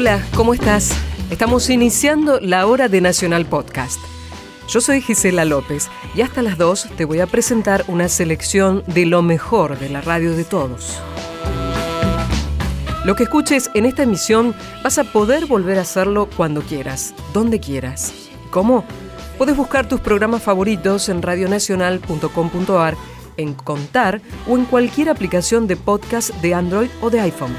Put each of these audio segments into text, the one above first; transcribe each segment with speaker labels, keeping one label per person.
Speaker 1: Hola, ¿cómo estás? Estamos iniciando la hora de Nacional Podcast. Yo soy Gisela López y hasta las 2 te voy a presentar una selección de lo mejor de la radio de todos. Lo que escuches en esta emisión vas a poder volver a hacerlo cuando quieras, donde quieras. ¿Cómo? Puedes buscar tus programas favoritos en radionacional.com.ar, en Contar o en cualquier aplicación de podcast de Android o de iPhone.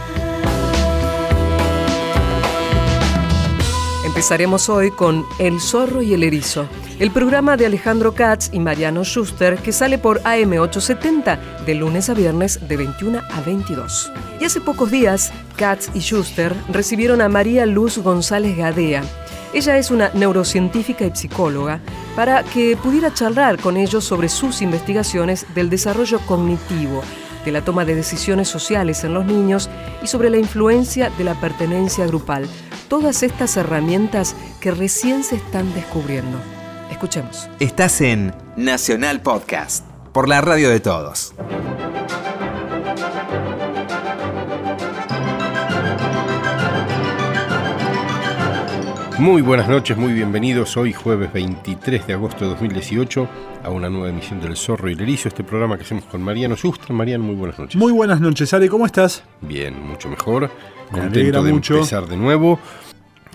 Speaker 1: Empezaremos hoy con El zorro y el erizo, el programa de Alejandro Katz y Mariano Schuster que sale por AM870 de lunes a viernes de 21 a 22. Y hace pocos días, Katz y Schuster recibieron a María Luz González Gadea. Ella es una neurocientífica y psicóloga para que pudiera charlar con ellos sobre sus investigaciones del desarrollo cognitivo, de la toma de decisiones sociales en los niños y sobre la influencia de la pertenencia grupal todas estas herramientas que recién se están descubriendo. Escuchemos.
Speaker 2: Estás en Nacional Podcast, por la radio de todos.
Speaker 3: Muy buenas noches, muy bienvenidos hoy jueves 23 de agosto de 2018 a una nueva emisión del Zorro y el Erizo, este programa que hacemos con Mariano Sustra. Mariano, muy buenas noches.
Speaker 4: Muy buenas noches, Ale, ¿cómo estás?
Speaker 3: Bien, mucho mejor.
Speaker 4: Me
Speaker 3: Contento de
Speaker 4: mucho.
Speaker 3: empezar de nuevo.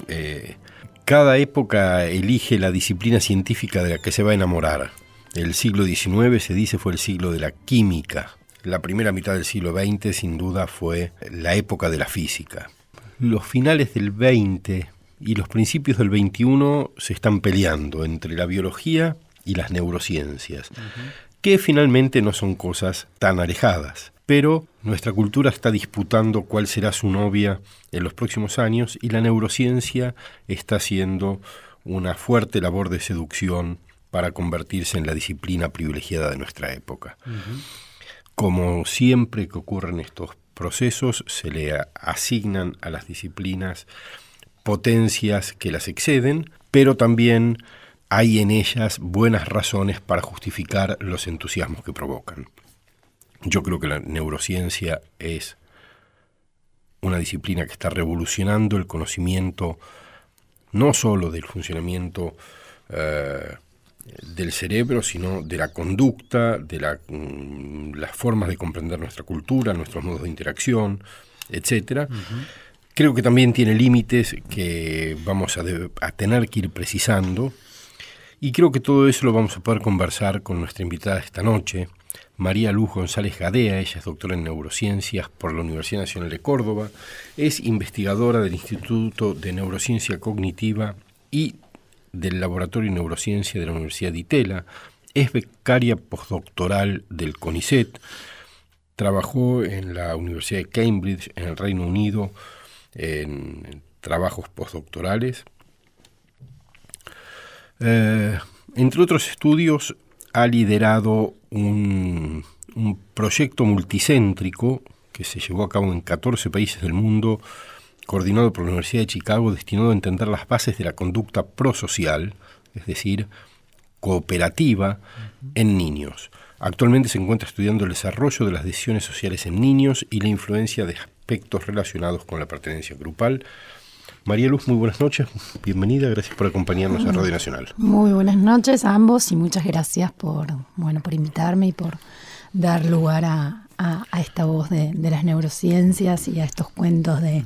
Speaker 3: Eh, cada época elige la disciplina científica de la que se va a enamorar. El siglo XIX se dice fue el siglo de la química. La primera mitad del siglo XX sin duda fue la época de la física. Los finales del XX y los principios del XXI se están peleando entre la biología y las neurociencias, que finalmente no son cosas tan alejadas. Pero nuestra cultura está disputando cuál será su novia en los próximos años y la neurociencia está haciendo una fuerte labor de seducción para convertirse en la disciplina privilegiada de nuestra época. Como siempre que ocurren estos procesos, se le asignan a las disciplinas potencias que las exceden, pero también hay en ellas buenas razones para justificar los entusiasmos que provocan. Yo creo que la neurociencia es una disciplina que está revolucionando el conocimiento no solo del funcionamiento eh, del cerebro, sino de la conducta, de mm, las formas de comprender nuestra cultura, nuestros modos de interacción, etcétera. Creo que también tiene límites que vamos a, tener que ir precisando. Y creo que todo eso lo vamos a poder conversar con nuestra invitada esta noche, María Luz González Gadea. Ella es doctora en neurociencias por la Universidad Nacional de Córdoba. Es investigadora del Instituto de Neurociencia Cognitiva y del Laboratorio de Neurociencia de la Universidad de Itela. Es becaria postdoctoral del CONICET. Trabajó en la Universidad de Cambridge, en el Reino Unido, en, trabajos postdoctorales. Eh, entre otros estudios, ha liderado un, un proyecto multicéntrico que se llevó a cabo en 14 países del mundo, coordinado por la Universidad de Chicago, destinado a entender las bases de la conducta prosocial, es decir, cooperativa, en niños. Actualmente se encuentra estudiando el desarrollo de las decisiones sociales en niños y la influencia de aspectos relacionados con la pertenencia grupal. María Luz, muy buenas noches, bienvenida, gracias por acompañarnos a Radio Nacional.
Speaker 5: Muy buenas noches a ambos y muchas gracias por, bueno, por invitarme y por dar lugar a, esta voz de, de las neurociencias y a estos cuentos de,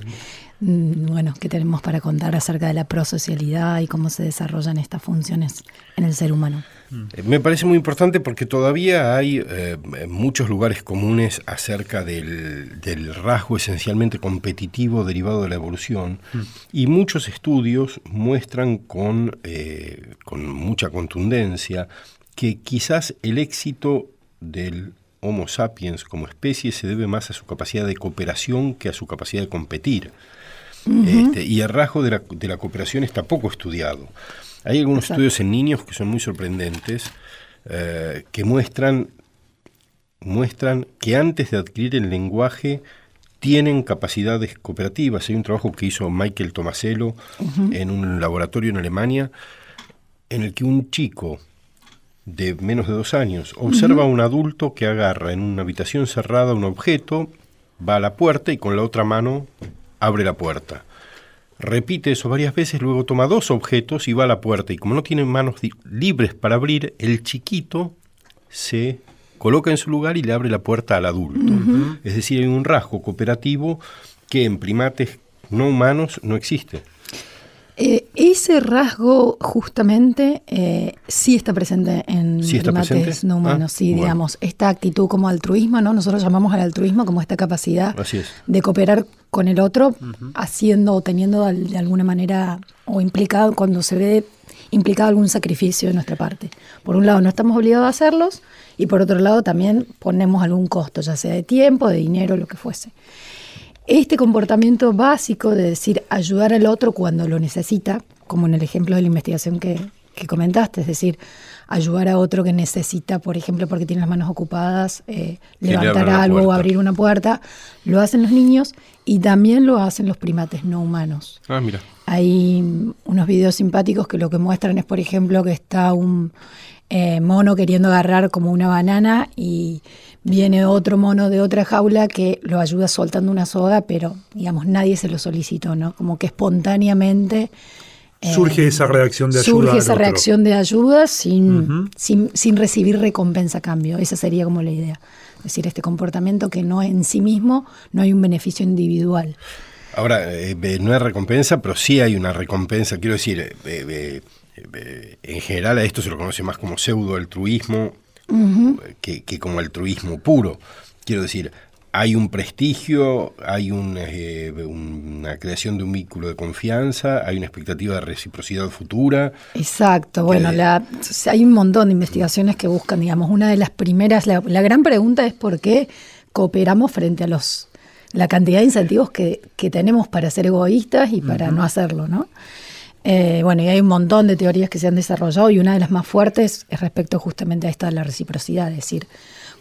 Speaker 5: mm, bueno, que tenemos para contar acerca de la prosocialidad y cómo se desarrollan estas funciones en el ser humano.
Speaker 3: Eh, Me parece muy importante porque todavía hay eh, muchos lugares comunes acerca del, del rasgo esencialmente competitivo derivado de la evolución y muchos estudios muestran con, eh, con mucha contundencia que quizás el éxito del Homo sapiens como especie se debe más a su capacidad de cooperación que a su capacidad de competir. Este, y el rasgo de la, de la cooperación está poco estudiado. Hay algunos
Speaker 5: Exacto.
Speaker 3: estudios en niños que son muy sorprendentes, eh, que muestran, muestran que antes de adquirir el lenguaje tienen capacidades cooperativas. Hay un trabajo que hizo Michael Tomasello en un laboratorio en Alemania, en el que un chico de menos de dos años observa a un adulto que agarra en una habitación cerrada un objeto, va a la puerta y con la otra mano abre la puerta. Repite eso varias veces, luego toma dos objetos y va a la puerta. Y como no tiene manos libres para abrir, el chiquito se coloca en su lugar y le abre la puerta al adulto. Es decir, hay un rasgo cooperativo que en primates no humanos no existe.
Speaker 5: Eh, ese rasgo justamente eh, sí está presente en primates no humanos, ah, sí, digamos, esta actitud como altruismo, ¿no? Nosotros llamamos al altruismo como esta capacidad de cooperar con el otro, haciendo o teniendo de alguna manera o implicado cuando se ve implicado algún sacrificio de nuestra parte. Por un lado, no estamos obligados a hacerlos y por otro lado también ponemos algún costo, ya sea de tiempo, de dinero, lo que fuese este comportamiento básico de decir ayudar al otro cuando lo necesita, como en el ejemplo de la investigación que, comentaste, es decir, ayudar a otro que necesita, por ejemplo, porque tiene las manos ocupadas, eh, levantar algo o abrir una puerta, lo hacen los niños y también lo hacen los primates no humanos.
Speaker 3: Ah, mira.
Speaker 5: Hay unos videos simpáticos que lo que muestran es, por ejemplo, que está un eh, mono queriendo agarrar como una banana y viene otro mono de otra jaula que lo ayuda soltando una soga, pero digamos nadie se lo solicitó, ¿no? Como que espontáneamente
Speaker 4: eh, surge esa reacción de ayuda.
Speaker 5: Surge esa reacción de ayuda sin, sin, recibir recompensa a cambio. Esa sería como la idea. Es decir, este comportamiento que no en sí mismo no hay un beneficio individual.
Speaker 3: Ahora, eh, no hay recompensa, pero sí hay una recompensa. Quiero decir, en general a esto se lo conoce más como pseudo-altruismo que, como altruismo puro. Quiero decir, hay un prestigio, hay eh, una creación de un vínculo de confianza, hay una expectativa de reciprocidad futura.
Speaker 5: Exacto, bueno, hay un montón de investigaciones que buscan, digamos, una de las primeras, la, gran pregunta es por qué cooperamos frente a los la cantidad de incentivos que, tenemos para ser egoístas y para no hacerlo, ¿no? Eh, bueno, y hay un montón de teorías que se han desarrollado y una de las más fuertes es respecto justamente a esta de la reciprocidad. Es decir,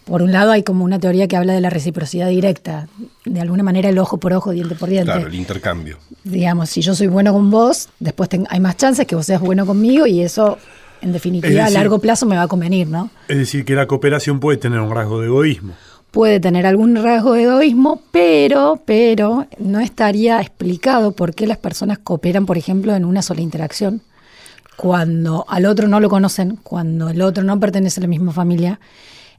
Speaker 5: por un lado hay como una teoría que habla de la reciprocidad directa, de alguna manera el ojo por ojo, diente por diente.
Speaker 3: Claro, el intercambio.
Speaker 5: Digamos, si yo soy bueno con vos, después hay más chances que vos seas bueno conmigo y eso, en definitiva, a largo plazo me va a convenir, ¿no?
Speaker 4: Es decir, que la cooperación puede tener un rasgo de egoísmo
Speaker 5: puede tener algún rasgo de egoísmo, pero, pero no estaría explicado por qué las personas cooperan, por ejemplo, en una sola interacción, cuando al otro no lo conocen, cuando el otro no pertenece a la misma familia,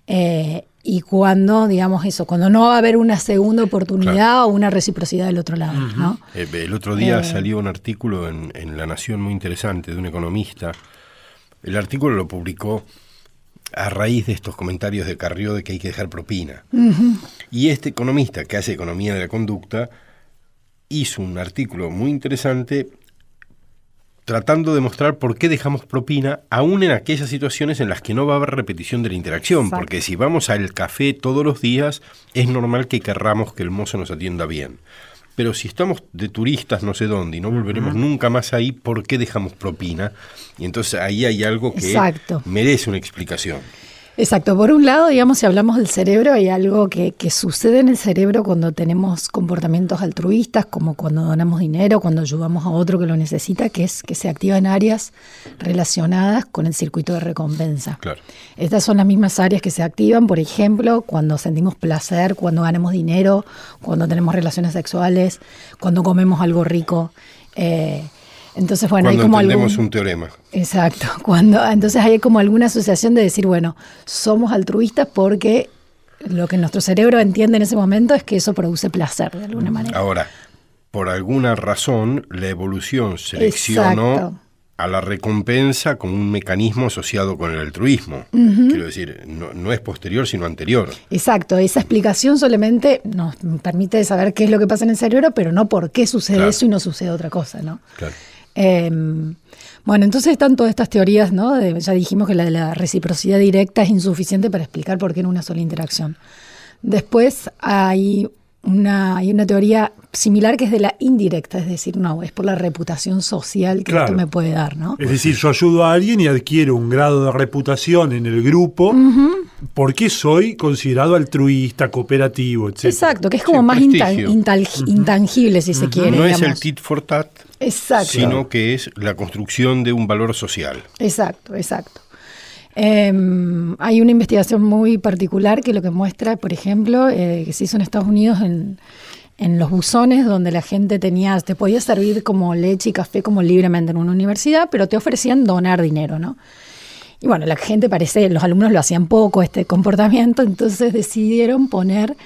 Speaker 5: eh, y cuando, digamos eso, cuando no va a haber una segunda oportunidad o una reciprocidad del otro lado. ¿no?
Speaker 3: Eh, el otro día eh, salió un artículo en, en La Nación muy interesante de un economista. El artículo lo publicó a raíz de estos comentarios de Carrió de que hay que dejar propina. Y este economista que hace economía de la conducta hizo un artículo muy interesante tratando de mostrar por qué dejamos propina aún en aquellas situaciones en las que no va a haber repetición de la interacción, porque si vamos al café todos los días es normal que querramos que el mozo nos atienda bien pero si estamos de turistas no sé dónde y no volveremos nunca más ahí, ¿por qué dejamos propina? Y entonces ahí hay algo que merece una explicación.
Speaker 5: Exacto. Por un lado, digamos, si hablamos del cerebro, hay algo que, sucede en el cerebro cuando tenemos comportamientos altruistas, como cuando donamos dinero, cuando ayudamos a otro que lo necesita, que es que se activan áreas relacionadas con el circuito de recompensa.
Speaker 3: Claro.
Speaker 5: Estas son las mismas áreas que se activan, por ejemplo, cuando sentimos placer, cuando ganamos dinero, cuando tenemos relaciones sexuales, cuando comemos algo rico. Eh, entonces, bueno,
Speaker 3: hay
Speaker 5: como
Speaker 3: entendemos un teorema.
Speaker 5: Exacto. Cuando, entonces hay como alguna asociación de decir, bueno, somos altruistas porque lo que nuestro cerebro entiende en ese momento es que eso produce placer de alguna manera.
Speaker 3: Ahora, por alguna razón, la evolución seleccionó a la recompensa como un mecanismo asociado con el altruismo. Quiero decir, no, es posterior, sino anterior.
Speaker 5: Exacto, esa explicación solamente nos permite saber qué es lo que pasa en el cerebro, pero no por qué sucede eso y no sucede otra cosa, ¿no?
Speaker 3: Claro.
Speaker 5: Em, bueno, entonces están todas estas teorías, ¿no? ya dijimos que la de la reciprocidad directa es insuficiente para explicar por qué en una sola interacción. Después hay una, hay una teoría similar que es de la indirecta, es decir, no, es por la reputación social que esto me puede dar, ¿no?
Speaker 4: Es decir, yo ayudo a alguien y adquiero un grado de reputación en el grupo porque soy considerado altruista, cooperativo, etc.
Speaker 5: Exacto, que es como más intangible, si se quiere.
Speaker 3: No es el tit for tat, sino que es la construcción de un valor social.
Speaker 5: Exacto, exacto. Em, hay una investigación muy particular que lo que muestra, por ejemplo, eh, que se hizo en Estados Unidos en, en los buzones donde la gente tenía, te podía servir como leche y café como libremente en una universidad, pero te ofrecían donar dinero, ¿no? Y bueno, la gente parece, los alumnos lo hacían poco este comportamiento, entonces decidieron poner,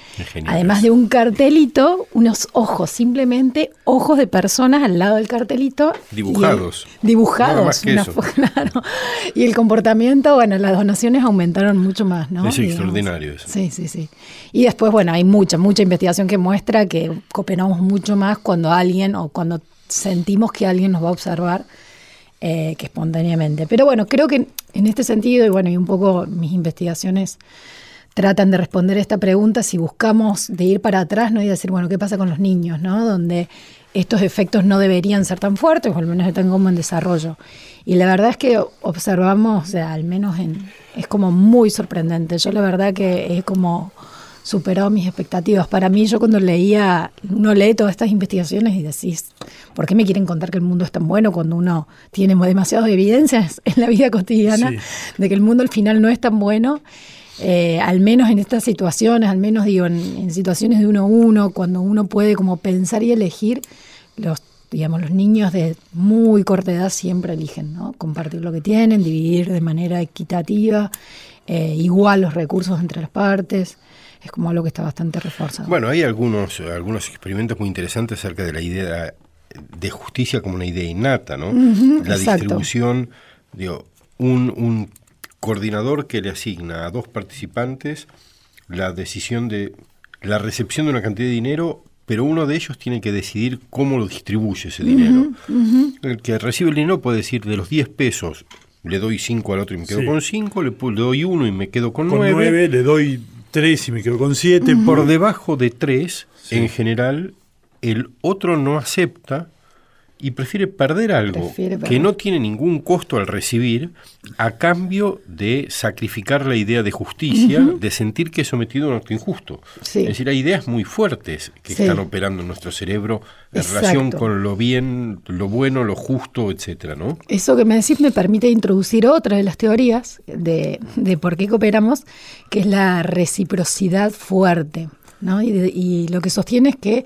Speaker 5: además de un cartelito, unos ojos, simplemente ojos de personas al lado del cartelito.
Speaker 3: Dibujados.
Speaker 5: dibujados. claro. Y el comportamiento, bueno, las donaciones aumentaron mucho más, ¿no?
Speaker 3: Es extraordinario eso.
Speaker 5: Sí, sí, sí. Y después, bueno, hay mucha, mucha investigación que muestra que cooperamos mucho más cuando alguien o cuando sentimos que alguien nos va a observar eh, que espontáneamente. Pero bueno, creo que en este sentido, y bueno, y un poco mis investigaciones tratan de responder esta pregunta si buscamos de ir para atrás, ¿no? Y decir, bueno, ¿qué pasa con los niños, ¿no? Donde estos efectos no deberían ser tan fuertes, o al menos están como en desarrollo. Y la verdad es que observamos, o sea, al menos en, es como muy sorprendente. Yo la verdad que es como superó mis expectativas. Para mí, yo cuando leía, uno lee todas estas investigaciones y decís, ¿por qué me quieren contar que el mundo es tan bueno cuando uno tiene demasiadas evidencias en la vida cotidiana de que el mundo al final no es tan bueno? Eh, al menos en estas situaciones, al menos digo, en, situaciones de uno a uno, cuando uno puede como pensar y elegir, los digamos, los niños de muy corta edad siempre eligen, ¿no? Compartir lo que tienen, dividir de manera equitativa, eh, igual los recursos entre las partes es como algo que está bastante reforzado.
Speaker 3: Bueno, hay algunos, algunos experimentos muy interesantes acerca de la idea de justicia como una idea innata, ¿no? la distribución, digo, un, un coordinador que le asigna a dos participantes la decisión de la recepción de una cantidad de dinero, pero uno de ellos tiene que decidir cómo lo distribuye ese dinero. El que recibe el dinero puede decir de los 10 pesos le doy 5 al otro y me quedo con 5, le, doy 1 y me quedo con 9. Con 9
Speaker 4: le doy 3 y me quedo con 7.
Speaker 3: Por debajo de 3, en general, el otro no acepta y prefiere perder algo que no tiene ningún costo al recibir a cambio de sacrificar la idea de justicia, de sentir que es sometido a un acto injusto. Es decir, hay ideas muy fuertes que están operando en nuestro cerebro en relación con lo bien, lo bueno, lo justo, etcétera, ¿no?
Speaker 5: Eso que me decís me permite introducir otra de las teorías de, de por qué cooperamos, que es la reciprocidad fuerte. ¿no? y lo que sostiene es que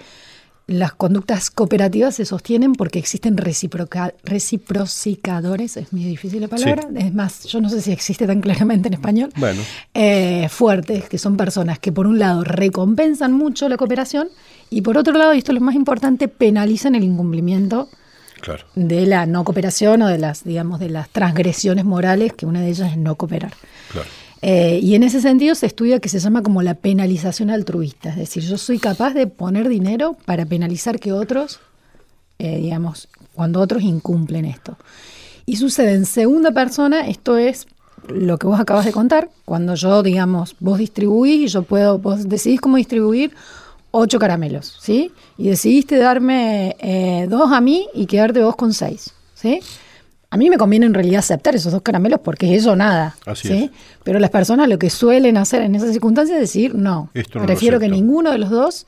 Speaker 5: las conductas cooperativas se sostienen porque existen reciprocadores, es muy difícil la palabra, es más, yo no sé si existe tan claramente en español,
Speaker 3: bueno.
Speaker 5: Eh, fuertes, que son personas que por un lado recompensan mucho la cooperación y por otro lado, y esto es lo más importante, penalizan el incumplimiento de la no cooperación o de las, digamos, de las transgresiones morales, que una de ellas es no cooperar.
Speaker 3: Claro.
Speaker 5: Eh, y en ese sentido se estudia que se llama como la penalización altruista, es decir, yo soy capaz de poner dinero para penalizar que otros, eh, digamos, cuando otros incumplen esto. Y sucede en segunda persona, esto es lo que vos acabas de contar, cuando yo, digamos, vos distribuís y yo puedo, vos decidís cómo distribuir ocho caramelos, ¿sí? Y decidiste darme eh, dos a mí y quedarte vos con seis, ¿sí? A mí me conviene en realidad aceptar esos dos caramelos porque es eso nada. ¿sí? Pero las personas lo que suelen hacer en esas circunstancias es decir, no, prefiero que ninguno de los dos.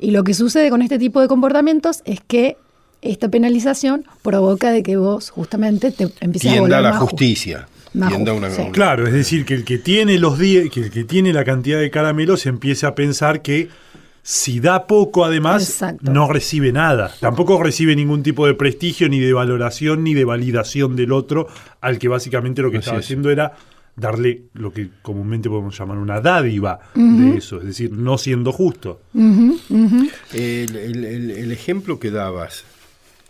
Speaker 5: Y lo que sucede con este tipo de comportamientos es que esta penalización provoca de que vos justamente te empieces a volver
Speaker 3: la justicia.
Speaker 4: Claro, es decir, que el que tiene los que el que tiene la cantidad de caramelos empiece a pensar que si da poco, además, no recibe nada. Tampoco recibe ningún tipo de prestigio, ni de valoración, ni de validación del otro, al que básicamente lo que estaba haciendo era darle lo que comúnmente podemos llamar una dádiva de eso, es decir, no siendo justo.
Speaker 3: el, ejemplo que dabas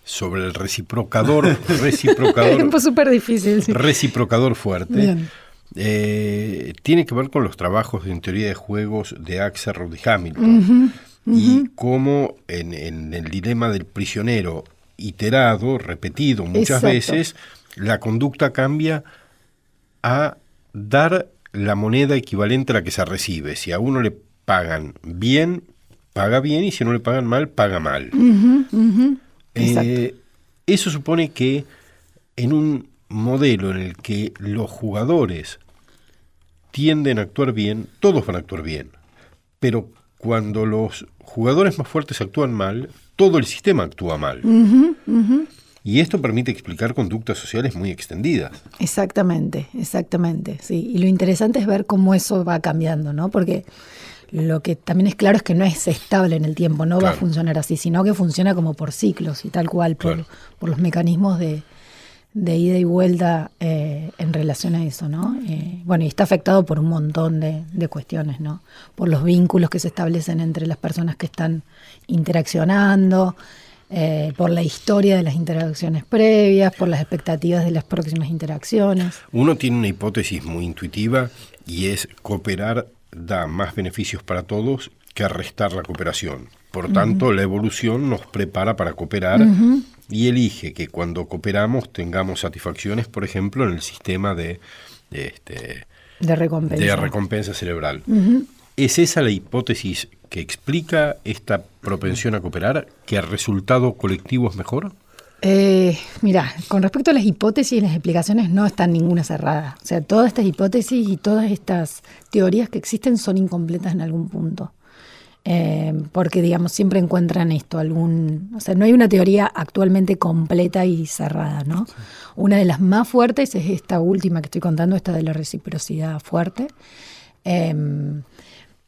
Speaker 3: sobre el reciprocador, reciprocador,
Speaker 5: súper difícil,
Speaker 3: reciprocador fuerte. Eh, tiene que ver con los trabajos en teoría de juegos de Axelrod y Hamilton. Y cómo en, el dilema del prisionero iterado, repetido muchas veces, la conducta cambia a dar la moneda equivalente a la que se recibe. Si a uno le pagan bien, paga bien, y si no le pagan mal, paga mal. Eh, eso supone que en un modelo en el que los jugadores tienden a actuar bien, todos van a actuar bien. Pero cuando los jugadores más fuertes actúan mal, todo el sistema actúa mal. Y esto permite explicar conductas sociales muy extendidas.
Speaker 5: Exactamente, exactamente. Sí. Y lo interesante es ver cómo eso va cambiando, ¿no? Porque lo que también es claro es que no es estable en el tiempo, no va a funcionar así, sino que funciona como por ciclos y tal cual, por, por los mecanismos de, de ida y vuelta eh, en relación a eso, ¿no? Eh, bueno, y está afectado por un montón de, de, cuestiones, ¿no? Por los vínculos que se establecen entre las personas que están interaccionando, eh, por la historia de las interacciones previas, por las expectativas de las próximas interacciones.
Speaker 3: Uno tiene una hipótesis muy intuitiva y es cooperar da más beneficios para todos que restar la cooperación. Por tanto, la evolución nos prepara para cooperar y elige que cuando cooperamos tengamos satisfacciones, por ejemplo, en el sistema de, este,
Speaker 5: de, recompensa.
Speaker 3: de recompensa cerebral. ¿Es esa la hipótesis que explica esta propensión a cooperar, que el resultado colectivo es mejor?
Speaker 5: Eh, mira, con respecto a las hipótesis y las explicaciones no están ninguna cerrada. O sea, todas estas hipótesis y todas estas teorías que existen son incompletas en algún punto. Eh, porque, digamos, siempre encuentran esto, algún... O sea, no hay una teoría actualmente completa y cerrada, ¿no? Una de las más fuertes es esta última que estoy contando, esta de la reciprocidad fuerte. Em,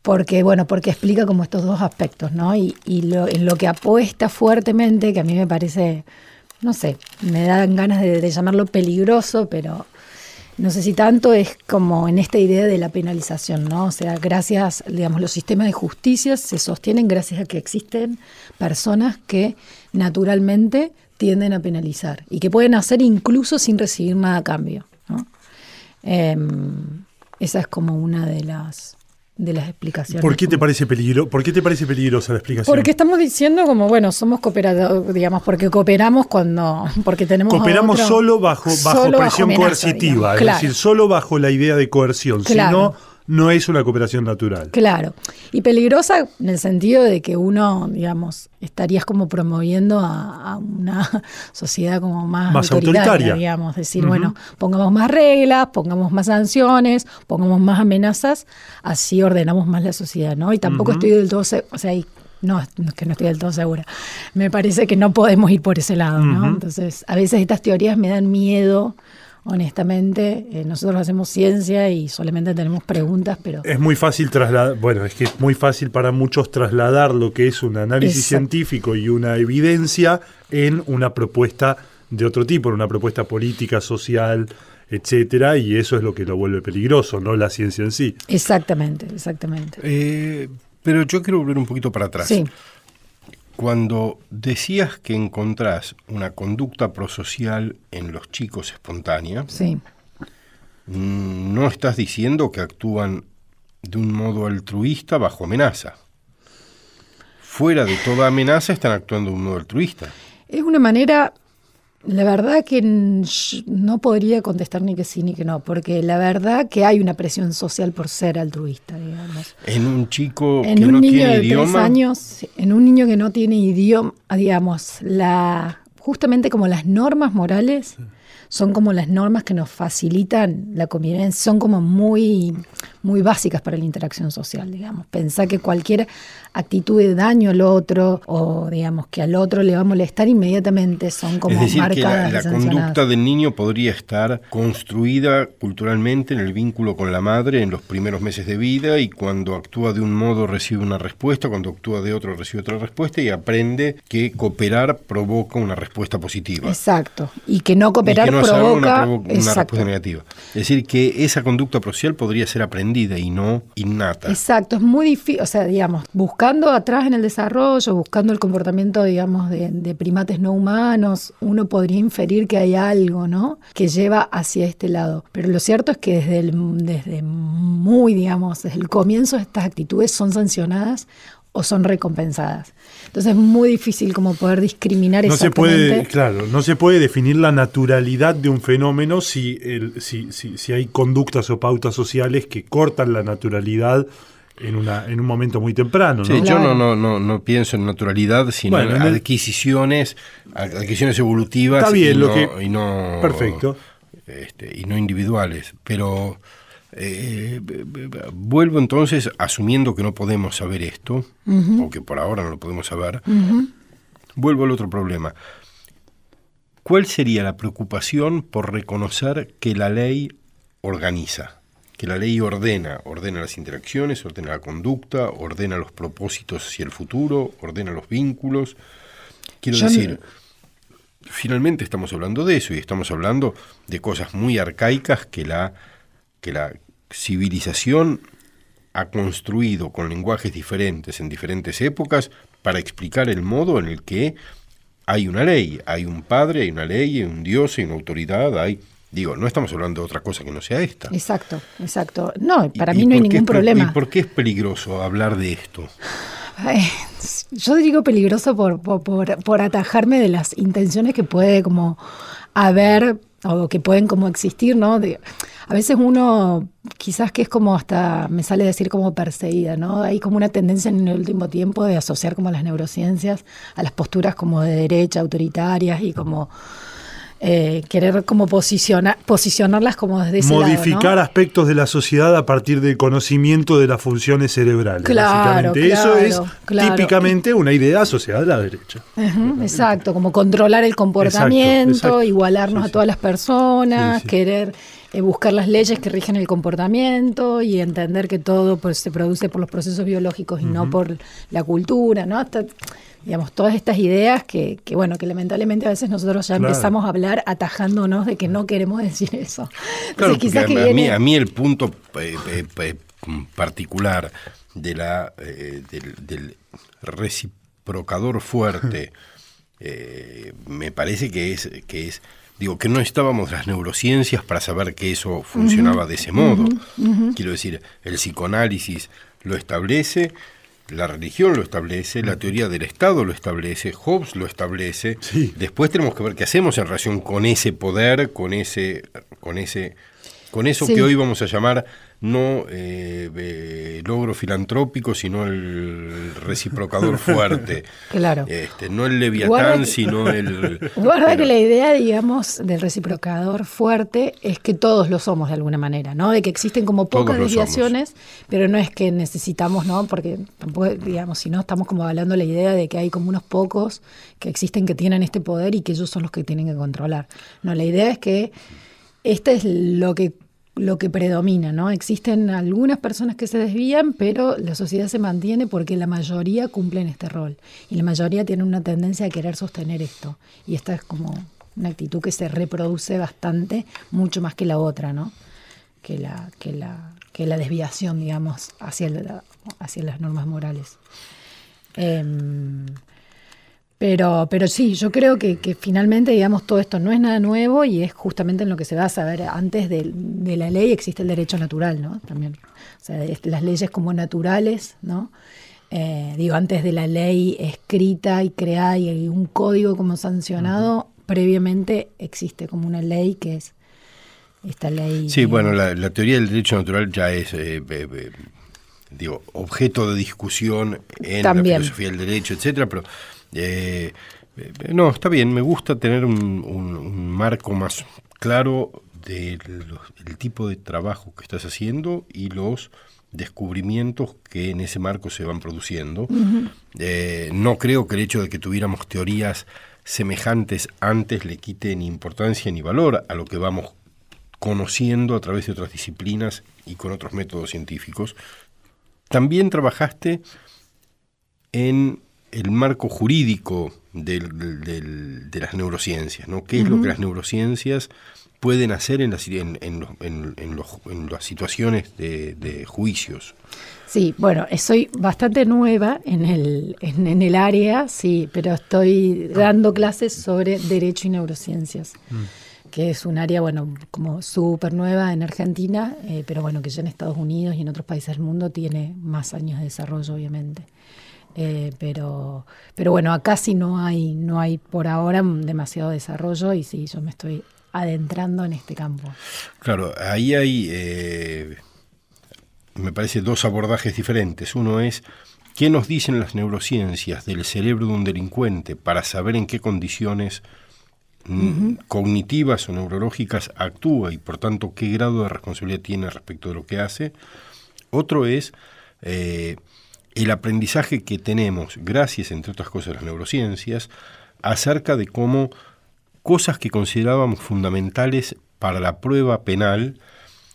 Speaker 5: porque, bueno, porque explica como estos dos aspectos, ¿no? Y, lo, en lo que apuesta fuertemente, que a mí me parece, no sé, me dan ganas de llamarlo peligroso, pero no sé si tanto es como en esta idea de la penalización, ¿no? O sea, gracias, digamos, los sistemas de justicia se sostienen gracias a que existen personas que naturalmente tienden a penalizar y que pueden hacer incluso sin recibir nada a cambio, ¿no? Em, esa es como una de las de las explicaciones.
Speaker 4: ¿Por qué te parece peligro? ¿Por qué te parece peligrosa la explicación?
Speaker 5: Porque estamos diciendo como bueno, somos cooperadores, digamos, porque cooperamos cuando porque tenemos
Speaker 4: Cooperamos solo bajo bajo presión coercitiva, es decir, solo bajo la idea de coerción, si no no es una cooperación natural.
Speaker 5: Claro. Y peligrosa en el sentido de que uno, digamos, estarías como promoviendo a, una sociedad como más, autoritaria, digamos. Decir, bueno, pongamos más reglas, pongamos más sanciones, pongamos más amenazas, así ordenamos más la sociedad, ¿no? Y tampoco estoy del todo, o sea, no, que no estoy del todo segura. Me parece que no podemos ir por ese lado, ¿no? Entonces, a veces estas teorías me dan miedo honestamente. Eh, nosotros hacemos ciencia y solamente tenemos preguntas, pero...
Speaker 4: Es muy fácil trasladar, bueno, es que es muy fácil para muchos trasladar lo que es un análisis científico y una evidencia en una propuesta de otro tipo, en una propuesta política, social, etcétera, y eso es lo que lo vuelve peligroso, no la ciencia en sí.
Speaker 5: Exactamente, exactamente.
Speaker 3: Eh, pero yo quiero volver un poquito para atrás.
Speaker 5: Sí.
Speaker 3: Cuando decías que encontrás una conducta prosocial en los chicos espontánea,
Speaker 5: sí.
Speaker 3: Mm, no estás diciendo que actúan de un modo altruista bajo amenaza. Fuera de toda amenaza están actuando de un modo altruista.
Speaker 5: Es una manera la verdad que no podría contestar ni que sí ni que no, porque la verdad que hay una presión social por ser altruista, digamos.
Speaker 3: En un chico que no tiene idioma.
Speaker 5: años, en un niño que no tiene idioma, digamos, la justamente como las normas morales son como las normas que nos facilitan la convivencia, son como muy, muy básicas para la interacción social, digamos. Pensar que cualquier actitud de daño al otro o digamos que al otro le va a molestar inmediatamente son como
Speaker 3: es decir,
Speaker 5: marcadas.
Speaker 3: Que la, conducta del niño podría estar construida culturalmente en el vínculo con la madre en los primeros meses de vida y cuando actúa de un modo recibe una respuesta, cuando actúa de otro recibe otra respuesta y aprende que cooperar provoca una respuesta positiva.
Speaker 5: Exacto. Y que no cooperar provoca
Speaker 3: una, respuesta negativa. Es decir, que esa conducta social podría ser aprendida y no innata.
Speaker 5: Exacto, es muy difícil, o sea, digamos, buscando atrás en el desarrollo, buscando el comportamiento, digamos, de, primates no humanos, uno podría inferir que hay algo, ¿no? Que lleva hacia este lado. Pero lo cierto es que desde, desde muy, digamos, desde el comienzo estas actitudes son sancionadas o son recompensadas. Entonces es muy difícil como poder discriminar
Speaker 4: no Se puede, claro, no se puede definir la naturalidad de un fenómeno si, el, si, si, si hay conductas o pautas sociales que cortan la naturalidad en, una, en un momento muy temprano.
Speaker 3: ¿no? yo no, no, no, no pienso en naturalidad, sino en adquisiciones, adquisiciones evolutivas
Speaker 4: Está bien,
Speaker 3: y,
Speaker 4: lo
Speaker 3: no,
Speaker 4: que,
Speaker 3: y no,
Speaker 4: perfecto.
Speaker 3: Este, y no individuales. Pero eh, vuelvo entonces, asumiendo que no podemos saber esto, o que por ahora no lo podemos saber, vuelvo al otro problema. ¿Cuál sería la preocupación por reconocer que la ley organiza? que la ley ordena, ordena las interacciones, ordena la conducta, ordena los propósitos hacia el futuro, ordena los vínculos. Quiero decir, finalmente estamos hablando de eso y estamos hablando de cosas muy arcaicas que la, que la civilización ha construido con lenguajes diferentes en diferentes épocas para explicar el modo en el que hay una ley, hay un padre, hay una ley, hay un dios, hay una autoridad, hay... Digo, no estamos hablando de otra cosa que no sea esta.
Speaker 5: Exacto, exacto. No, para mí no hay ningún problema.
Speaker 3: ¿Y por qué es peligroso hablar de esto?
Speaker 5: yo digo peligroso por, por, por, atajarme de las intenciones que puede como haber o que pueden como existir, ¿no? a veces uno quizás que es como hasta, me sale decir como perseguida, ¿no? Hay como una tendencia en el último tiempo de asociar como las neurociencias a las posturas como de derecha, autoritarias y como eh, querer como posicionar, posicionarlas como desde ese
Speaker 4: Modificar aspectos de la sociedad a partir del conocimiento de las funciones cerebrales. Claro, Eso es típicamente una idea asociada a la derecha.
Speaker 5: exacto, como controlar el comportamiento, igualarnos a todas las personas, querer eh, buscar las leyes que rigen el comportamiento y entender que todo pues, se produce por los procesos biológicos y no por la cultura, ¿no? Hasta digamos, todas estas ideas que, que, bueno, que lamentablemente a veces nosotros ya empezamos a hablar atajándonos de que no queremos decir eso.
Speaker 3: claro, quizás que a, mí, a mí el punto eh, eh, eh, particular de la, del, reciprocador fuerte me parece que es, que es digo, que no estábamos las neurociencias para saber que eso funcionaba de ese modo. Quiero decir, el psicoanálisis lo establece, la religión lo establece, la teoría del Estado lo establece, Hobbes lo establece. Después tenemos que ver qué hacemos en relación con ese poder, con ese, con ese, con eso que hoy vamos a llamar no eh, logro filantrópico, sino el reciprocador fuerte.
Speaker 5: claro.
Speaker 3: Este, no el leviatán, sino el...
Speaker 5: Guarda que la idea, digamos, del reciprocador fuerte es que todos lo somos de alguna manera, ¿no? De que existen como pocas desviaciones, pero no es que necesitamos, ¿no? Porque digamos, si no, estamos como hablando la idea de que hay como unos pocos que existen que tienen este poder y que ellos son los que tienen que controlar. No, la idea es que este es lo que lo que predomina, ¿no? Existen algunas personas que se desvían, pero la sociedad se mantiene porque la mayoría cumplen este rol. Y la mayoría tiene una tendencia a querer sostener esto. Y esta es como una actitud que se reproduce bastante, mucho más que la otra, ¿no? Que la, que la, que la desviación, digamos, hacia, hacia las normas morales. Em, pero, pero sí, yo creo que, finalmente, digamos, todo esto no es nada nuevo y es justamente en lo que se va a saber. Antes de, la ley existe el derecho natural, ¿no? También. O sea, las leyes como naturales, ¿no? Eh, digo, antes de la ley escrita y creada y un código como sancionado, previamente existe como una ley que es esta ley.
Speaker 3: Sí, bueno, la, teoría del derecho natural ya es. Eh, eh, digo, objeto de discusión en la filosofía del derecho, etcétera, pero eh, eh, no, está bien, me gusta tener un, marco más claro del tipo de trabajo que estás haciendo y los descubrimientos que en ese marco se van produciendo. Eh, no creo que el hecho de que tuviéramos teorías semejantes antes le quite ni importancia ni valor a lo que vamos conociendo a través de otras disciplinas y con otros métodos científicos. También trabajaste en el marco jurídico del, de las neurociencias, ¿no? ¿Qué es lo que las neurociencias pueden hacer en las, en, en, en, los, en las situaciones de, de, juicios?
Speaker 5: Sí, bueno, soy bastante nueva en el, en, el área, sí, pero estoy dando clases sobre derecho y neurociencias. Mm. que es un área, bueno, como súper nueva en Argentina, eh, pero bueno, que ya en Estados Unidos y en otros países del mundo tiene más años de desarrollo, obviamente. Eh, pero, pero bueno, acá sí no hay, no hay por ahora demasiado desarrollo y sí, yo me estoy adentrando en este campo.
Speaker 3: Claro, ahí hay, eh, me parece, dos abordajes diferentes. Uno es, ¿qué nos dicen las neurociencias del cerebro de un delincuente para saber en qué condiciones mm, cognitivas o neurológicas actúa y por tanto qué grado de responsabilidad tiene respecto de lo que hace? Otro es... Eh, el aprendizaje que tenemos, gracias entre otras cosas a las neurociencias, acerca de cómo cosas que considerábamos fundamentales para la prueba penal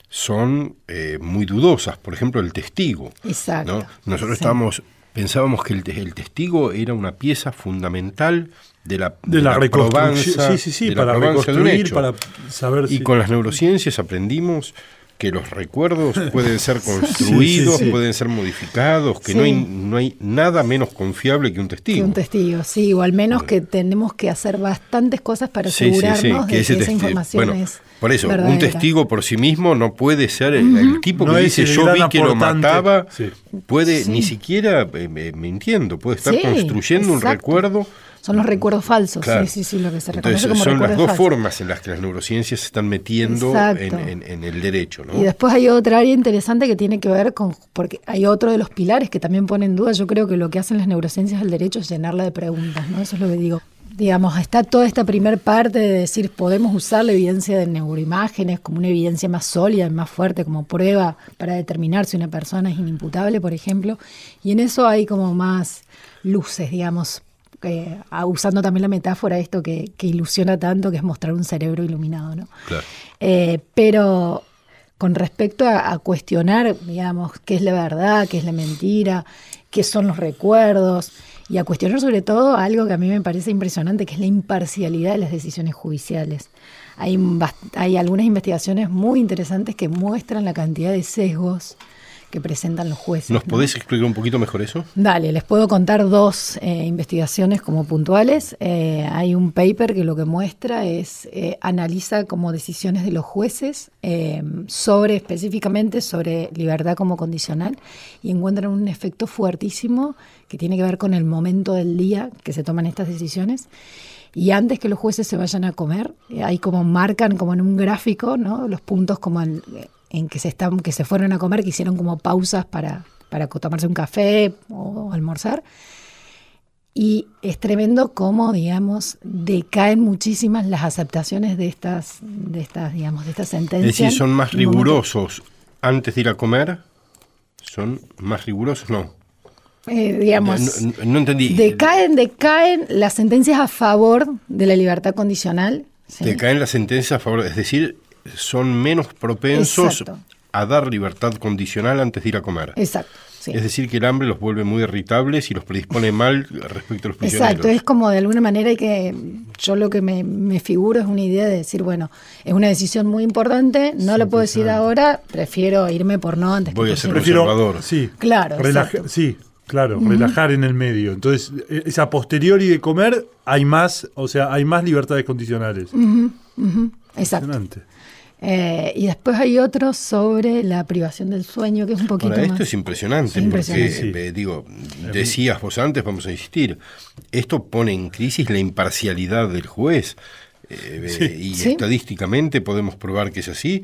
Speaker 3: son eh, muy dudosas. Por ejemplo, el testigo.
Speaker 5: Exacto.
Speaker 3: Nosotros estábamos, pensábamos que el, el, testigo era una pieza fundamental de la,
Speaker 4: de, la,
Speaker 3: reconstrucción.
Speaker 4: Sí, sí, sí, para reconstruir, para saber
Speaker 3: Y con las neurociencias aprendimos que los recuerdos pueden ser construidos, pueden ser modificados, que no, hay, no hay nada menos confiable que un testigo.
Speaker 5: Que un testigo, sí, o al menos que tenemos que hacer bastantes cosas para asegurarnos de que esa información es
Speaker 3: Por eso, un testigo por sí mismo no puede ser el, tipo que dice yo vi que lo mataba, puede ni siquiera, eh, me, entiendo, puede estar construyendo un recuerdo
Speaker 5: son los recuerdos falsos, sí, sí, sí, lo que se reconoce
Speaker 3: Entonces,
Speaker 5: Son
Speaker 3: las dos formas en las que las neurociencias se están metiendo en, el derecho. ¿no?
Speaker 5: Y después hay otra área interesante que tiene que ver con, porque hay otro de los pilares que también pone en duda, yo creo que lo que hacen las neurociencias del derecho es llenarla de preguntas, ¿no? Eso es lo que digo. Digamos, está toda esta primer parte de decir, podemos usar la evidencia de neuroimágenes como una evidencia más sólida, más fuerte, como prueba para determinar si una persona es inimputable, por ejemplo. Y en eso hay como más luces, digamos, eh, usando también la metáfora esto que, ilusiona tanto, que es mostrar un cerebro iluminado, ¿no? Eh, pero con respecto a, cuestionar, digamos, qué es la verdad, qué es la mentira, qué son los recuerdos, y a cuestionar sobre todo algo que a mí me parece impresionante, que es la imparcialidad de las decisiones judiciales. Hay, hay algunas investigaciones muy interesantes que muestran la cantidad de sesgos que presentan los jueces.
Speaker 3: ¿Nos podés explicar un poquito mejor eso?
Speaker 5: Dale, les puedo contar dos eh, investigaciones como puntuales. Eh, hay un paper que lo que muestra es, eh, analiza como decisiones de los jueces sobre, específicamente sobre libertad como condicional y encuentran un efecto fuertísimo que tiene que ver con el momento del día que se toman estas decisiones. Y antes que los jueces se vayan a comer, hay como marcan como en un gráfico, ¿no? Los puntos como en, en que se, están, que se fueron a comer, que hicieron como pausas para, para tomarse un café o, almorzar. Y es tremendo cómo, digamos, decaen muchísimas las aceptaciones de estas, de estas, digamos, de estas sentencias.
Speaker 3: Es decir, son más rigurosos antes de ir a comer. Son más rigurosos, no.
Speaker 5: Eh, digamos,
Speaker 3: no, entendí.
Speaker 5: Decaen, decaen las sentencias a favor de la libertad condicional.
Speaker 3: Decaen las sentencias a favor, es decir, son menos propensos a dar libertad condicional antes de ir a comer.
Speaker 5: Exacto.
Speaker 3: Es decir, que el hambre los vuelve muy irritables y los predispone mal respecto a los prisioneros.
Speaker 5: Exacto, es como de alguna manera que yo lo que me, figuro es una idea de decir, bueno, es una decisión muy importante, no lo puedo decir ahora, prefiero irme por no antes
Speaker 3: Voy
Speaker 5: que
Speaker 3: a ser conservador.
Speaker 4: Sí,
Speaker 5: claro.
Speaker 4: sí, claro, relajar en el medio. Entonces, e, esa posteriori de comer hay más, o sea, hay más libertades condicionales.
Speaker 5: Exacto. Eh, y después hay otro sobre la privación del sueño, que es un poquito
Speaker 3: Ahora, esto es impresionante, porque, eh, digo, decías vos antes, vamos a insistir, esto pone en crisis la imparcialidad del juez. Eh, y estadísticamente podemos probar que es así.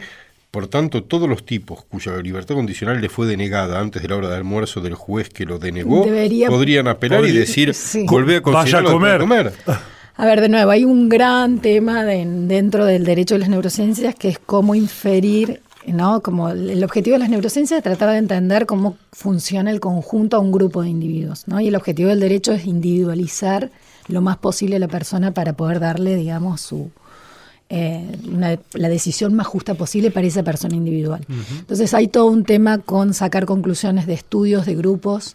Speaker 3: Por tanto, todos los tipos cuya libertad condicional le fue denegada antes de la hora de almuerzo del juez que lo denegó, podrían apelar y decir, volvé a
Speaker 4: Vaya a comer.
Speaker 5: A ver, de nuevo, hay un gran tema dentro del derecho de las neurociencias que es cómo inferir, ¿no? Como el objetivo de las neurociencias es tratar de entender cómo funciona el conjunto a un grupo de individuos, ¿no? Y el objetivo del derecho es individualizar lo más posible a la persona para poder darle, digamos, su, eh, la decisión más justa posible para esa persona individual. Entonces hay todo un tema con sacar conclusiones de estudios, de grupos,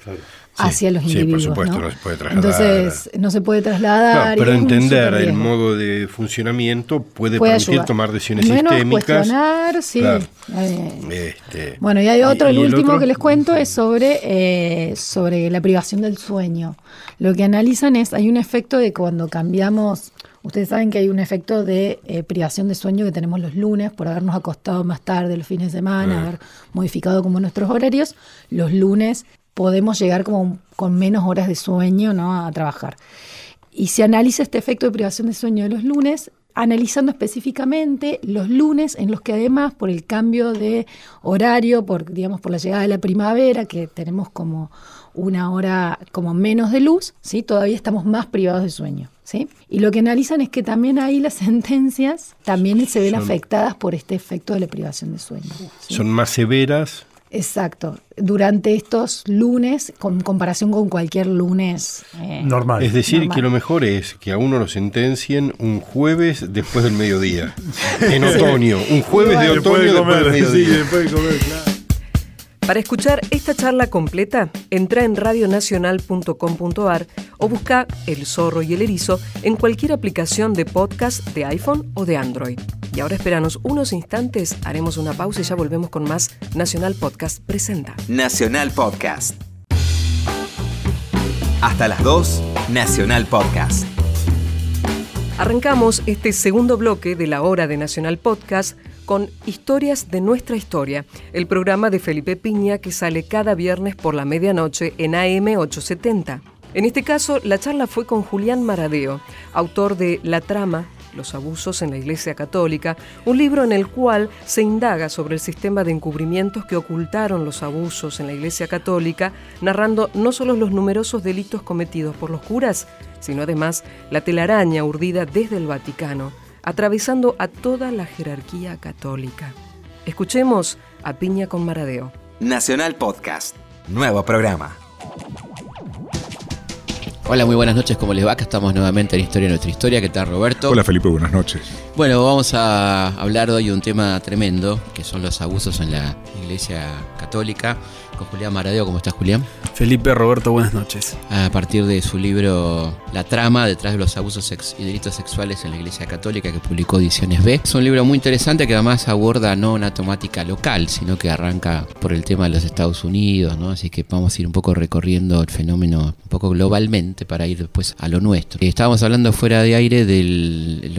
Speaker 5: hacia los individuos.
Speaker 3: Sí, por supuesto,
Speaker 5: ¿no?
Speaker 3: se puede trasladar.
Speaker 5: Entonces, no se puede trasladar.
Speaker 3: pero entender el modo de funcionamiento puede, permitir tomar decisiones
Speaker 5: Menos
Speaker 3: sistémicas.
Speaker 5: cuestionar, sí. Eh, este, bueno, y hay otro, el, último que les cuento es sobre, eh, sobre la privación del sueño. Lo que analizan es, hay un efecto de cuando cambiamos Ustedes saben que hay un efecto de eh, privación de sueño que tenemos los lunes por habernos acostado más tarde los fines de semana, haber modificado como nuestros horarios. Los lunes podemos llegar como con menos horas de sueño ¿no? a trabajar. Y se analiza este efecto de privación de sueño de los lunes, analizando específicamente los lunes en los que además por el cambio de horario, por digamos por la llegada de la primavera, que tenemos como una hora como menos de luz, ¿sí? todavía estamos más privados de sueño. ¿sí? Y lo que analizan es que también ahí las sentencias también se ven afectadas por este efecto de la privación de sueño.
Speaker 3: Son más severas
Speaker 5: Exacto. Durante estos lunes, con comparación con cualquier lunes
Speaker 3: eh, normal. Es decir, que lo mejor es que a uno lo sentencien un jueves después del mediodía. en otoño. Un jueves de otoño después, del mediodía. Sí, después de comer, claro.
Speaker 1: Para escuchar esta charla completa, entra en radionacional.com.ar o busca El zorro y el erizo en cualquier aplicación de podcast de iPhone o de Android. Y ahora esperanos unos instantes, haremos una pausa y ya volvemos con más Nacional Podcast Presenta.
Speaker 2: Nacional Podcast. Hasta las 2, Nacional Podcast.
Speaker 1: Arrancamos este segundo bloque de la hora de Nacional Podcast con Historias de nuestra historia, el programa de Felipe Piña que sale cada viernes por la medianoche en AM 870. En este caso, la charla fue con Julián Maradeo, autor de La Trama, los abusos en la Iglesia Católica, un libro en el cual se indaga sobre el sistema de encubrimientos que ocultaron los abusos en la Iglesia Católica, narrando no solo los numerosos delitos cometidos por los curas, sino además la telaraña urdida desde el Vaticano atravesando a toda la jerarquía católica. Escuchemos a Piña con Maradeo.
Speaker 2: Nacional Podcast, nuevo programa.
Speaker 6: Hola, muy buenas noches, ¿cómo les va? Acá estamos nuevamente en Historia de Nuestra Historia. ¿Qué tal, Roberto?
Speaker 7: Hola, Felipe, buenas noches.
Speaker 6: Bueno, vamos a hablar hoy de un tema tremendo, que son los abusos en la Iglesia Católica con Julián Maradeo. ¿Cómo estás, Julián?
Speaker 8: Felipe Roberto, buenas noches.
Speaker 6: A partir de su libro La trama detrás de los abusos y delitos sexuales en la Iglesia Católica que publicó Ediciones B. Es un libro muy interesante que además aborda no una temática local, sino que arranca por el tema de los Estados Unidos, ¿no? Así que vamos a ir un poco recorriendo el fenómeno un poco globalmente para ir después a lo nuestro. Estábamos hablando fuera de aire de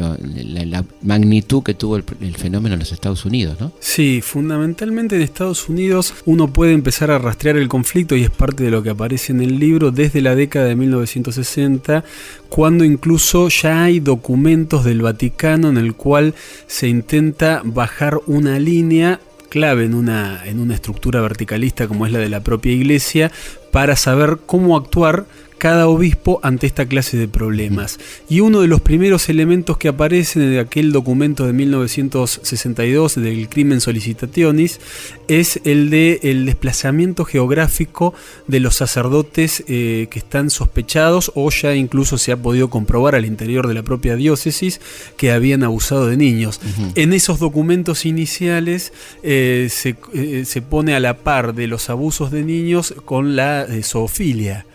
Speaker 6: la, magnitud que tuvo el, el fenómeno en los Estados Unidos, ¿no?
Speaker 8: Sí, fundamentalmente en Estados Unidos uno puede empezar a rastrear el conflicto y es parte de lo que aparece en el libro desde la década de 1960, cuando incluso ya hay documentos del Vaticano en el cual se intenta bajar una línea clave en una, en una estructura verticalista como es la de la propia iglesia para saber cómo actuar cada obispo ante esta clase de problemas. Y uno de los primeros elementos que aparecen en aquel documento de 1962 del crimen solicitationis es el de el desplazamiento geográfico de los sacerdotes eh, que están sospechados o ya incluso se ha podido comprobar al interior de la propia diócesis que habían abusado de niños. En esos documentos iniciales eh, se, eh, se, pone a la par de los abusos de niños con la zoofilia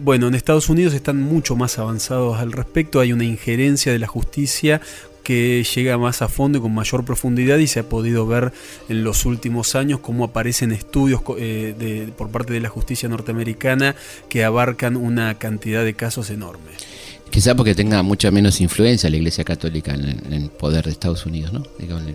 Speaker 8: bueno, en Estados Unidos están mucho más avanzados al respecto, hay una injerencia de la justicia que llega más a fondo y con mayor profundidad y se ha podido ver en los últimos años cómo aparecen estudios eh, por parte de la justicia norteamericana que abarcan una cantidad de casos enormes.
Speaker 6: Quizá porque tenga mucha menos influencia la Iglesia Católica en, el poder de Estados Unidos, ¿no?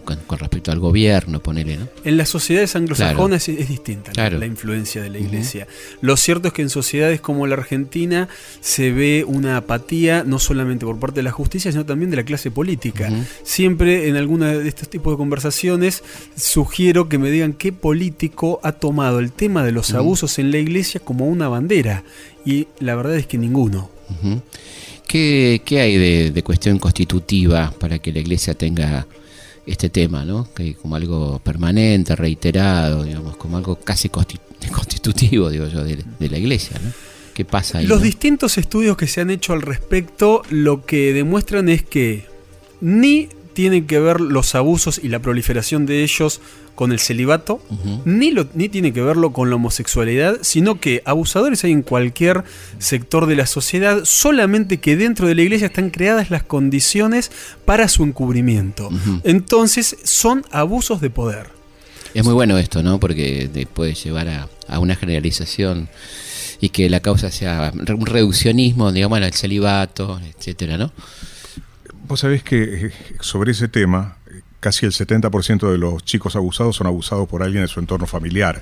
Speaker 6: Con, respecto al gobierno, ponele, ¿no?
Speaker 8: En las sociedades anglosajonas es, distinta la, influencia de la Iglesia. Lo cierto es que en sociedades como la Argentina se ve una apatía no solamente por parte de la justicia, sino también de la clase política. Siempre en alguna de estos tipos de conversaciones sugiero que me digan qué político ha tomado el tema de los abusos en la Iglesia como una bandera. Y la verdad es que ninguno.
Speaker 6: ¿Qué, hay de, cuestión constitutiva para que la Iglesia tenga este tema, ¿no? Que como algo permanente, reiterado, digamos, como algo casi constitutivo, digo yo, de, la Iglesia, ¿no? ¿Qué pasa ahí?
Speaker 8: Los distintos estudios que se han hecho al respecto lo que demuestran es que ni tienen que ver los abusos y la proliferación de ellos con el celibato, ni, lo, ni tiene que verlo con la homosexualidad, sino que abusadores hay en cualquier sector de la sociedad, solamente que dentro de la iglesia están creadas las condiciones para su encubrimiento. Entonces son abusos de poder.
Speaker 6: Es muy bueno esto, ¿no? Porque puede llevar a, a una generalización y que la causa sea un reduccionismo, digamos, al celibato, etcétera, ¿no?
Speaker 7: Vos sabés que eh, sobre ese tema, casi el 70% de los chicos abusados son abusados por alguien de su entorno familiar.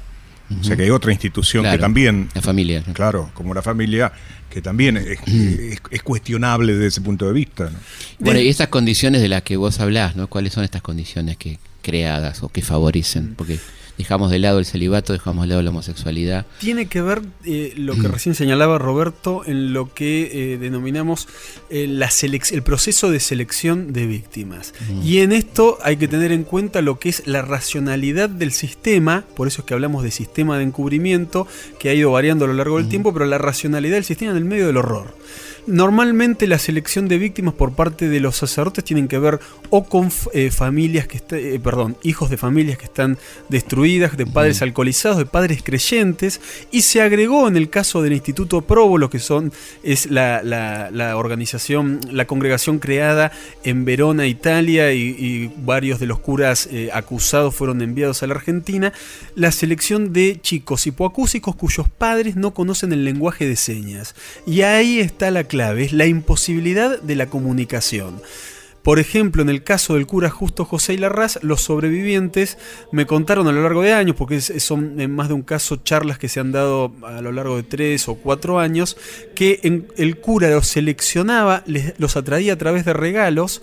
Speaker 7: O sea que hay otra institución que también...
Speaker 6: La familia.
Speaker 7: Claro, como la familia, que también es, cuestionable desde ese punto de vista.
Speaker 6: Bueno, y estas condiciones de las que vos hablás, ¿no? ¿Cuáles son estas condiciones que creadas o que favorecen? Porque dejamos de lado el celibato, dejamos de lado la homosexualidad.
Speaker 8: Tiene que ver eh, lo que recién señalaba Roberto en lo que eh, denominamos eh, la el proceso de selección de víctimas. Y en esto hay que tener en cuenta lo que es la racionalidad del sistema, por eso es que hablamos de sistema de encubrimiento, que ha ido variando a lo largo del tiempo, pero la racionalidad del sistema en el medio del horror. Normalmente la selección de víctimas por parte de los sacerdotes tienen que ver o con eh, familias que eh, perdón, hijos de familias que están destruidas, de padres alcoholizados, de padres creyentes, y se agregó en el caso del Instituto Provo, lo que son es la, organización, la congregación creada en Verona, Italia, y, varios de los curas eh, acusados fueron enviados a la Argentina, la selección de chicos hipoacúsicos cuyos padres no conocen el lenguaje de señas. Y ahí está la clave, la imposibilidad de la comunicación. Por ejemplo, en el caso del cura Justo José y Larraz, los sobrevivientes me contaron a lo largo de años, porque son en más de un caso charlas que se han dado a lo largo de tres o cuatro años, que el cura los seleccionaba, los atraía a través de regalos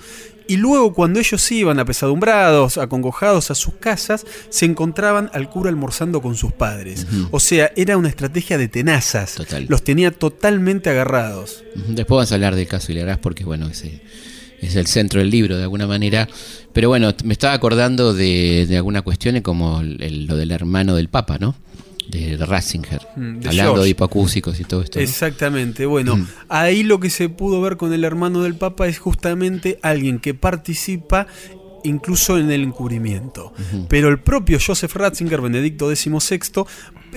Speaker 8: y luego cuando ellos iban apesadumbrados, acongojados a sus casas, se encontraban al cura almorzando con sus padres. O sea, era una estrategia de tenazas. Los tenía totalmente agarrados.
Speaker 6: Después vas a hablar del caso Hilarás porque, bueno, ese es el centro del libro de alguna manera. Pero bueno, me estaba acordando de, de algunas cuestiones como lo del hermano del Papa, ¿no? de Ratzinger, mm, hablando de hipoacúsicos y todo esto.
Speaker 8: Exactamente, bueno, mm. ahí lo que se pudo ver con el hermano del Papa es justamente alguien que participa incluso en el encubrimiento. Pero el propio Joseph Ratzinger, Benedicto XVI,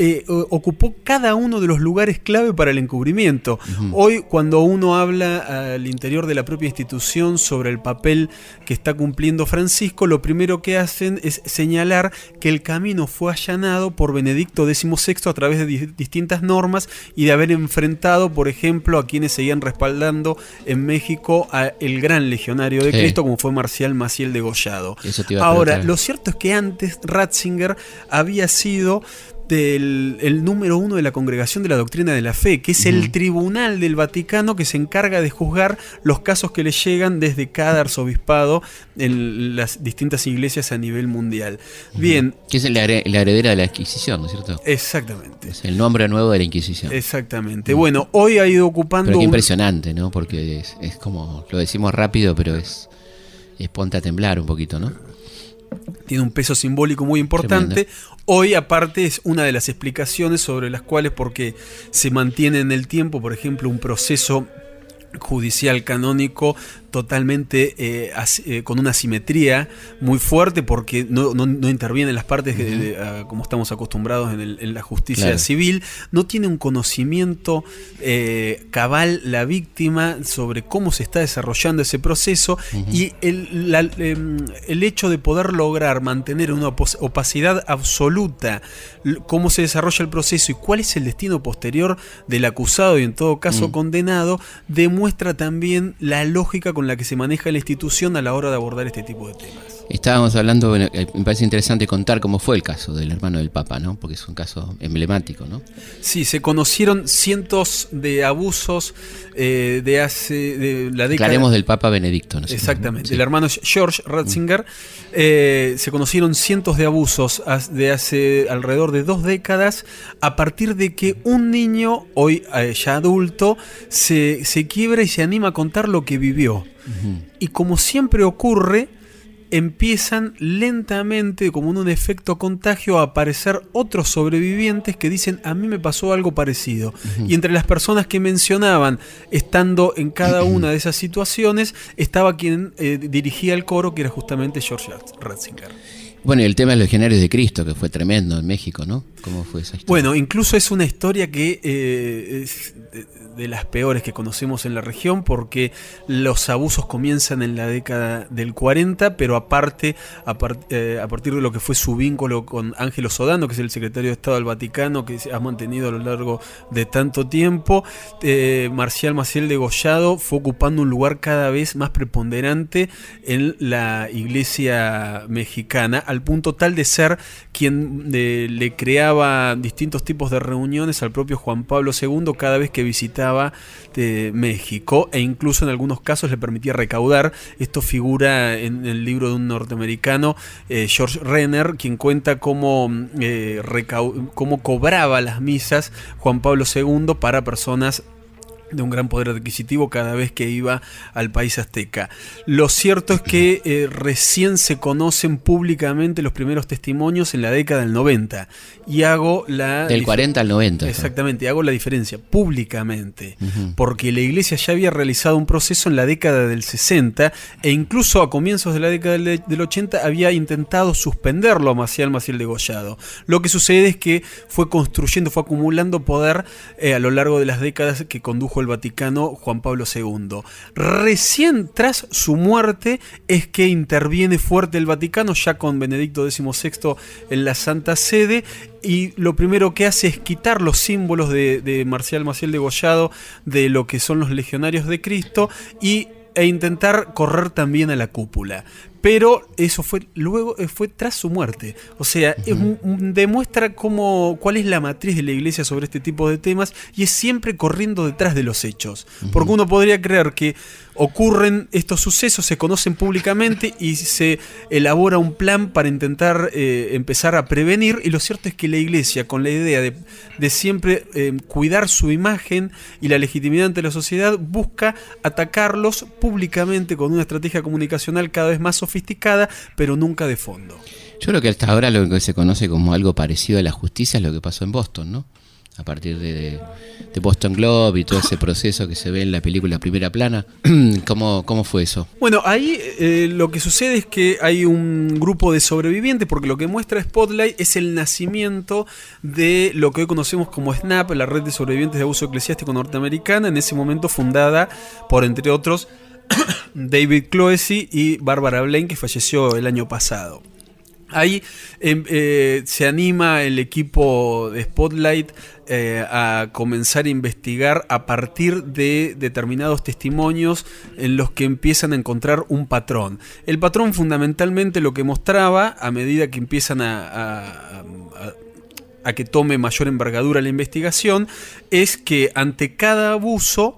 Speaker 8: eh, ocupó cada uno de los lugares clave para el encubrimiento. Hoy, cuando uno habla al interior de la propia institución sobre el papel que está cumpliendo Francisco, lo primero que hacen es señalar que el camino fue allanado por Benedicto XVI a través de distintas normas y de haber enfrentado, por ejemplo, a quienes seguían respaldando en México a el gran legionario de Cristo, como fue Marcial Maciel degollado. Ahora, lo cierto es que antes Ratzinger había sido del el número uno de la Congregación de la Doctrina de la Fe, que es el tribunal del Vaticano que se encarga de juzgar los casos que le llegan desde cada arzobispado en las distintas iglesias a nivel mundial. Bien.
Speaker 6: Que es la, heredera de la Inquisición, ¿no es cierto?
Speaker 8: Exactamente.
Speaker 6: Es el nombre nuevo de la Inquisición.
Speaker 8: Exactamente. Bueno, hoy ha ido ocupando...
Speaker 6: Pero qué impresionante, ¿no? Porque es, como, lo decimos rápido, pero es, es ponte a temblar un poquito, ¿no?
Speaker 8: Tiene un peso simbólico muy importante. Hoy aparte es una de las explicaciones sobre las cuales porque se mantiene en el tiempo, por ejemplo, un proceso judicial canónico totalmente eh, eh, con una simetría muy fuerte porque no, no, intervienen las partes como estamos acostumbrados en, la justicia civil, no tiene un conocimiento eh, cabal la víctima sobre cómo se está desarrollando ese proceso y el, em, el, hecho de poder lograr mantener una opacidad absoluta, cómo se desarrolla el proceso y cuál es el destino posterior del acusado y en todo caso mm. condenado, demuestra también la lógica con la que se maneja la institución a la hora de abordar este tipo de temas.
Speaker 6: Estábamos hablando, eh, me parece interesante contar cómo fue el caso del hermano del Papa, ¿no? Porque es un caso emblemático, ¿no?
Speaker 8: Sí, se conocieron cientos de abusos eh, de hace de la década.
Speaker 6: Del Papa Benedicto, ¿no?
Speaker 8: Exactamente. El hermano George Ratzinger eh, se conocieron cientos de abusos de hace alrededor de dos décadas a partir de que un niño, hoy ya adulto, se, se quiebra y se anima a contar lo que vivió. Y como siempre ocurre, empiezan lentamente, como en un efecto contagio, a aparecer otros sobrevivientes que dicen, a mí me pasó algo parecido. Y entre las personas que mencionaban, estando en cada una de esas situaciones, estaba quien eh, dirigía el coro, que era justamente George Ratzinger.
Speaker 6: Bueno, y el tema de los legionarios de Cristo, que fue tremendo en México, ¿no? ¿Cómo fue esa historia?
Speaker 8: Bueno, incluso es una historia que eh, es de las peores que conocemos en la región porque los abusos comienzan en la década del 40, pero aparte, eh, a, partir de lo que fue su vínculo con Ángelo Sodano, que es el secretario de Estado del Vaticano, que ha mantenido a lo largo de tanto tiempo, eh, Marcial Maciel Degollado fue ocupando un lugar cada vez más preponderante en la iglesia mexicana, al punto tal de ser quien le creaba distintos tipos de reuniones al propio Juan Pablo II cada vez que visitaba de México e incluso en algunos casos le permitía recaudar. Esto figura en el libro de un norteamericano, eh, George Renner, quien cuenta cómo, eh, cómo cobraba las misas Juan Pablo II para personas de un gran poder adquisitivo cada vez que iba al país azteca. Lo cierto es que eh, recién se conocen públicamente los primeros testimonios en la década del 90 y hago la...
Speaker 6: Del 40 al 90.
Speaker 8: Exactamente, hago la diferencia públicamente, porque la iglesia ya había realizado un proceso en la década del 60 e incluso a comienzos de la década del, 80 había intentado suspenderlo a Maciel Maciel degollado. Lo que sucede es que fue construyendo, fue acumulando poder eh, a lo largo de las décadas que condujo el Vaticano Juan Pablo II. Recién tras su muerte es que interviene fuerte el Vaticano, ya con Benedicto XVI en la Santa Sede, y lo primero que hace es quitar los símbolos de, Marcial Maciel degollado de lo que son los legionarios de Cristo y e intentar correr también a la cúpula pero eso fue luego eh, fue tras su muerte. O sea, demuestra cómo, cuál es la matriz de la iglesia sobre este tipo de temas y es siempre corriendo detrás de los hechos. Porque uno podría creer que ocurren estos sucesos, se conocen públicamente y se elabora un plan para intentar eh, empezar a prevenir. Y lo cierto es que la iglesia, con la idea de, siempre eh, cuidar su imagen y la legitimidad ante la sociedad, busca atacarlos públicamente con una estrategia comunicacional cada vez más sofisticada, pero nunca de fondo.
Speaker 6: Yo creo que hasta ahora lo que se conoce como algo parecido a la justicia es lo que pasó en Boston, ¿no? A partir de, Boston Globe y todo ese proceso que se ve en la película Primera Plana. ¿Cómo, cómo fue eso?
Speaker 8: Bueno, ahí eh, lo que sucede es que hay un grupo de sobrevivientes, porque lo que muestra Spotlight es el nacimiento de lo que hoy conocemos como SNAP, la red de sobrevivientes de abuso eclesiástico norteamericana, en ese momento fundada por, entre otros, David Cloesy y Barbara Blaine, que falleció el año pasado. Ahí em, eh, se anima el equipo de Spotlight eh, a comenzar a investigar a partir de determinados testimonios en los que empiezan a encontrar un patrón. El patrón fundamentalmente lo que mostraba, a medida que empiezan a, a que tome mayor envergadura la investigación, es que ante cada abuso,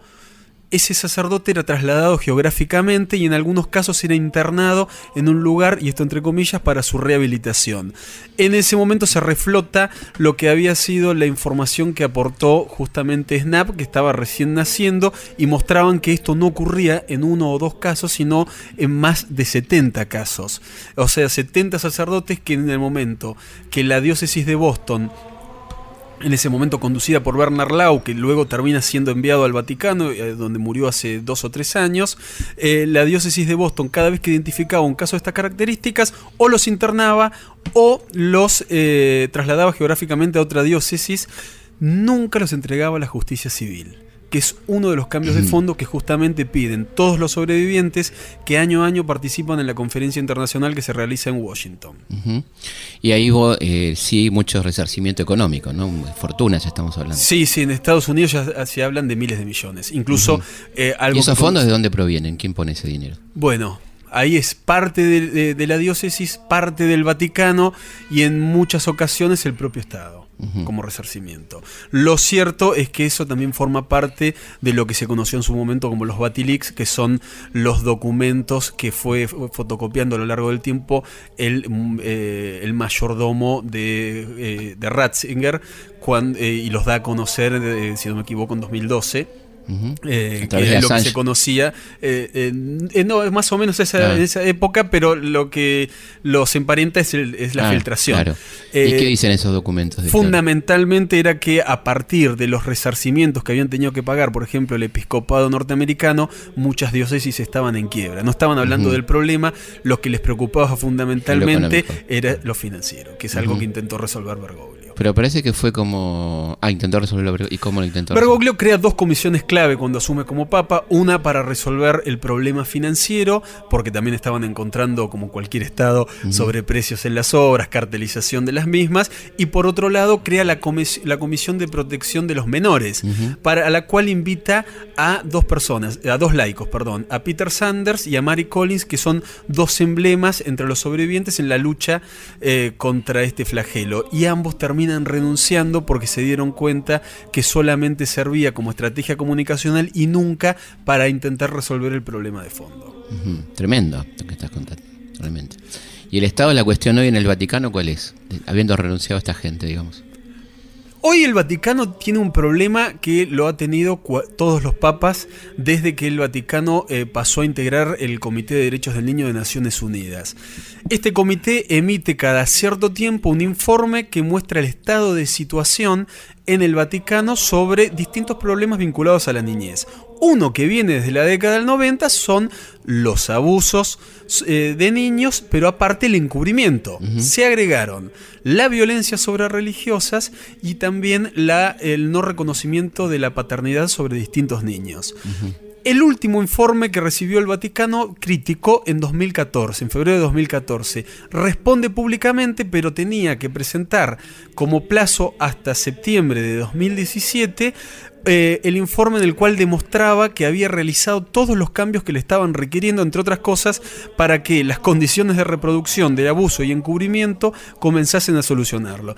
Speaker 8: ese sacerdote era trasladado geográficamente y en algunos casos era internado en un lugar, y esto entre comillas, para su rehabilitación. En ese momento se reflota lo que había sido la información que aportó justamente Snap, que estaba recién naciendo, y mostraban que esto no ocurría en uno o dos casos, sino en más de 70 casos. O sea, 70 sacerdotes que en el momento que la diócesis de Boston en ese momento conducida por Bernard Lau, que luego termina siendo enviado al Vaticano, eh, donde murió hace dos o tres años, eh, la diócesis de Boston cada vez que identificaba un caso de estas características, o los internaba o los eh, trasladaba geográficamente a otra diócesis, nunca los entregaba a la justicia civil que es uno de los cambios de fondo que justamente piden todos los sobrevivientes que año a año participan en la conferencia internacional que se realiza en Washington.
Speaker 6: Y ahí hubo, eh, sí mucho resarcimiento económico, ¿no? Fortunas estamos hablando.
Speaker 8: Sí, sí, en Estados Unidos ya se hablan de miles de millones. Incluso
Speaker 6: eh, ¿Y esos fondos de dónde provienen? ¿Quién pone ese dinero?
Speaker 8: Bueno, ahí es parte de, la diócesis, parte del Vaticano y en muchas ocasiones el propio Estado como resarcimiento. Lo cierto es que eso también forma parte de lo que se conoció en su momento como los Batilix, que son los documentos que fue fotocopiando a lo largo del tiempo el, mm, eh, el mayordomo de, eh, Ratzinger eh, y los da a conocer, si no me equivoco, en 2012 eh, que es lo que se conocía. Eh, no, es más o menos esa, esa época, pero lo que los emparenta es, es la filtración.
Speaker 6: ¿Y qué eh, dicen esos documentos?
Speaker 8: fundamentalmente era que a partir de los resarcimientos que habían tenido que pagar, por ejemplo, el episcopado norteamericano, muchas diócesis estaban en quiebra. No estaban hablando del problema, lo que les preocupaba fundamentalmente era lo financiero, que es algo que intentó resolver Bergoglio.
Speaker 6: Pero parece que fue como. Ah, intentó resolverlo. ¿Y cómo lo intentó?
Speaker 8: Bergoglio crea dos comisiones clave cuando asume como papa. Una para resolver el problema financiero, porque también estaban encontrando, como cualquier estado, sobreprecios en las obras, cartelización de las mismas. Y por otro lado, crea la, la Comisión de Protección de los Menores, para la cual invita a dos personas, a dos laicos, perdón, a Peter Sanders y a Mary Collins, que son dos emblemas entre los sobrevivientes en la lucha eh, contra este flagelo. Y ambos terminan renunciando porque se dieron cuenta que solamente servía como estrategia comunicacional y nunca para intentar resolver el problema de fondo.
Speaker 6: Tremendo lo que estás contando. naturalmente. ¿Y el estado la cuestión hoy en el Vaticano cuál es? Habiendo renunciado a esta gente, digamos.
Speaker 8: Hoy el Vaticano tiene un problema que lo ha tenido todos los papas desde que el Vaticano eh, pasó a integrar el Comité de Derechos del Niño de Naciones Unidas. Este comité emite cada cierto tiempo un informe que muestra el estado de situación en el Vaticano sobre distintos problemas vinculados a la niñez. Uno que viene desde la década del 90 son los abusos eh, de niños, pero aparte el encubrimiento. Se agregaron la violencia sobre religiosas y también la, el no reconocimiento de la paternidad sobre distintos niños. El último informe que recibió el Vaticano criticó en 2014, en febrero de 2014. Responde públicamente, pero tenía que presentar como plazo hasta septiembre de 2017 eh, el informe en el cual demostraba que había realizado todos los cambios que le estaban requiriendo, entre otras cosas, para que las condiciones de reproducción, de abuso y encubrimiento comenzasen a solucionarlo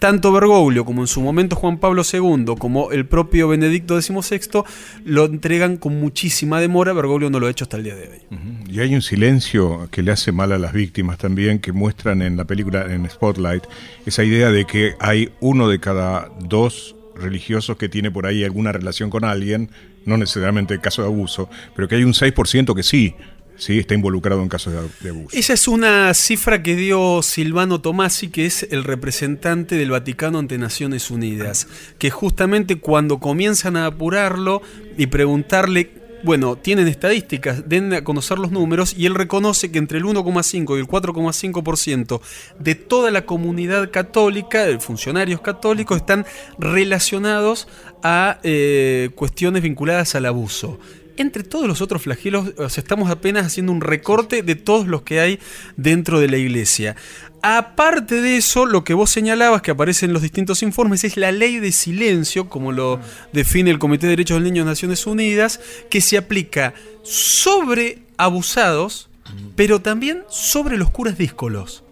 Speaker 8: tanto Bergoglio como en su momento Juan Pablo II, como el propio Benedicto XVI, lo entregan con muchísima demora. Bergoglio no lo ha hecho hasta el día de hoy.
Speaker 7: Y hay un silencio que le hace mal a las víctimas también, que muestran en la película, en Spotlight, esa idea de que hay uno de cada dos religiosos que tiene por ahí alguna relación con alguien, no necesariamente caso de abuso, pero que hay un 6% que sí, sí está involucrado en casos de, abuso.
Speaker 8: Esa es una cifra que dio Silvano Tomasi, que es el representante del Vaticano ante Naciones Unidas, que justamente cuando comienzan a apurarlo y preguntarle bueno, tienen estadísticas, den a conocer los números y él reconoce que entre el 1,5 y el 4,5% de toda la comunidad católica, de funcionarios católicos, están relacionados a eh, cuestiones vinculadas al abuso entre todos los otros flagelos, estamos apenas haciendo un recorte de todos los que hay dentro de la iglesia. Aparte de eso, lo que vos señalabas que aparece en los distintos informes es la ley de silencio, como lo define el Comité de Derechos del Niño de Naciones Unidas, que se aplica sobre abusados, pero también sobre los curas díscolos.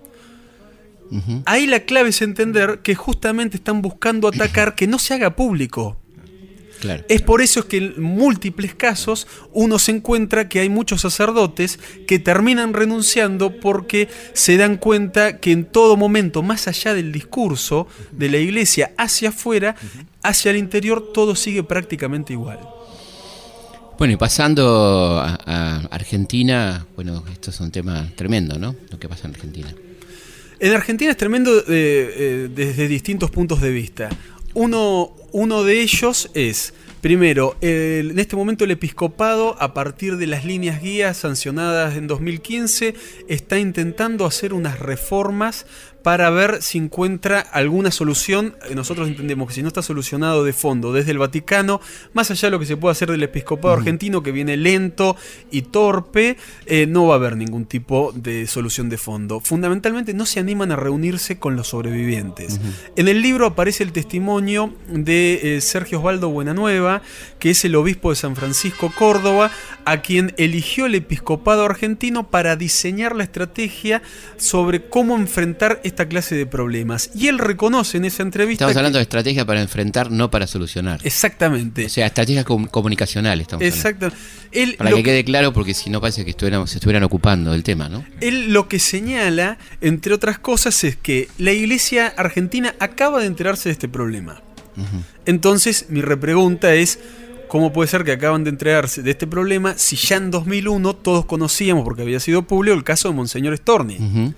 Speaker 8: Ahí la clave es entender que justamente están buscando atacar que no se haga público. Es por eso que en múltiples casos uno se encuentra que hay muchos sacerdotes que terminan renunciando porque se dan cuenta que en todo momento, más allá del discurso de la iglesia hacia afuera, hacia el interior, todo sigue prácticamente igual.
Speaker 6: Bueno, y pasando a, Argentina, bueno, esto es un tema tremendo, ¿no? Lo que pasa en Argentina.
Speaker 8: En Argentina es tremendo eh, eh, desde distintos puntos de vista. Uno, uno de ellos es, primero, en este momento el episcopado, a partir de las líneas guías sancionadas en 2015, está intentando hacer unas reformas para ver si encuentra alguna solución. Eh, nosotros entendemos que si no está solucionado de fondo desde el Vaticano, más allá de lo que se puede hacer del episcopado argentino, que viene lento y torpe, eh, no va a haber ningún tipo de solución de fondo. Fundamentalmente no se animan a reunirse con los sobrevivientes. En el libro aparece el testimonio de eh, Sergio Osvaldo Buenanueva, que es el obispo de San Francisco Córdoba, a quien eligió el episcopado argentino para diseñar la estrategia sobre cómo enfrentar esta clase de problemas. Y él reconoce en esa entrevista.
Speaker 6: Estamos hablando de estrategia para enfrentar, no para solucionar.
Speaker 8: Exactamente.
Speaker 6: O sea, estrategia comunicacional estamos
Speaker 8: Exacto.
Speaker 6: para que, quede claro, porque si no parece que se estuvieran ocupando del tema, ¿no?
Speaker 8: Él lo que señala, entre otras cosas, es que la iglesia argentina acaba de enterarse de este problema. Entonces, mi repregunta es. ¿Cómo puede ser que acaban de enterarse de este problema si ya en 2001 todos conocíamos, porque había sido público, el caso de Monseñor Storni?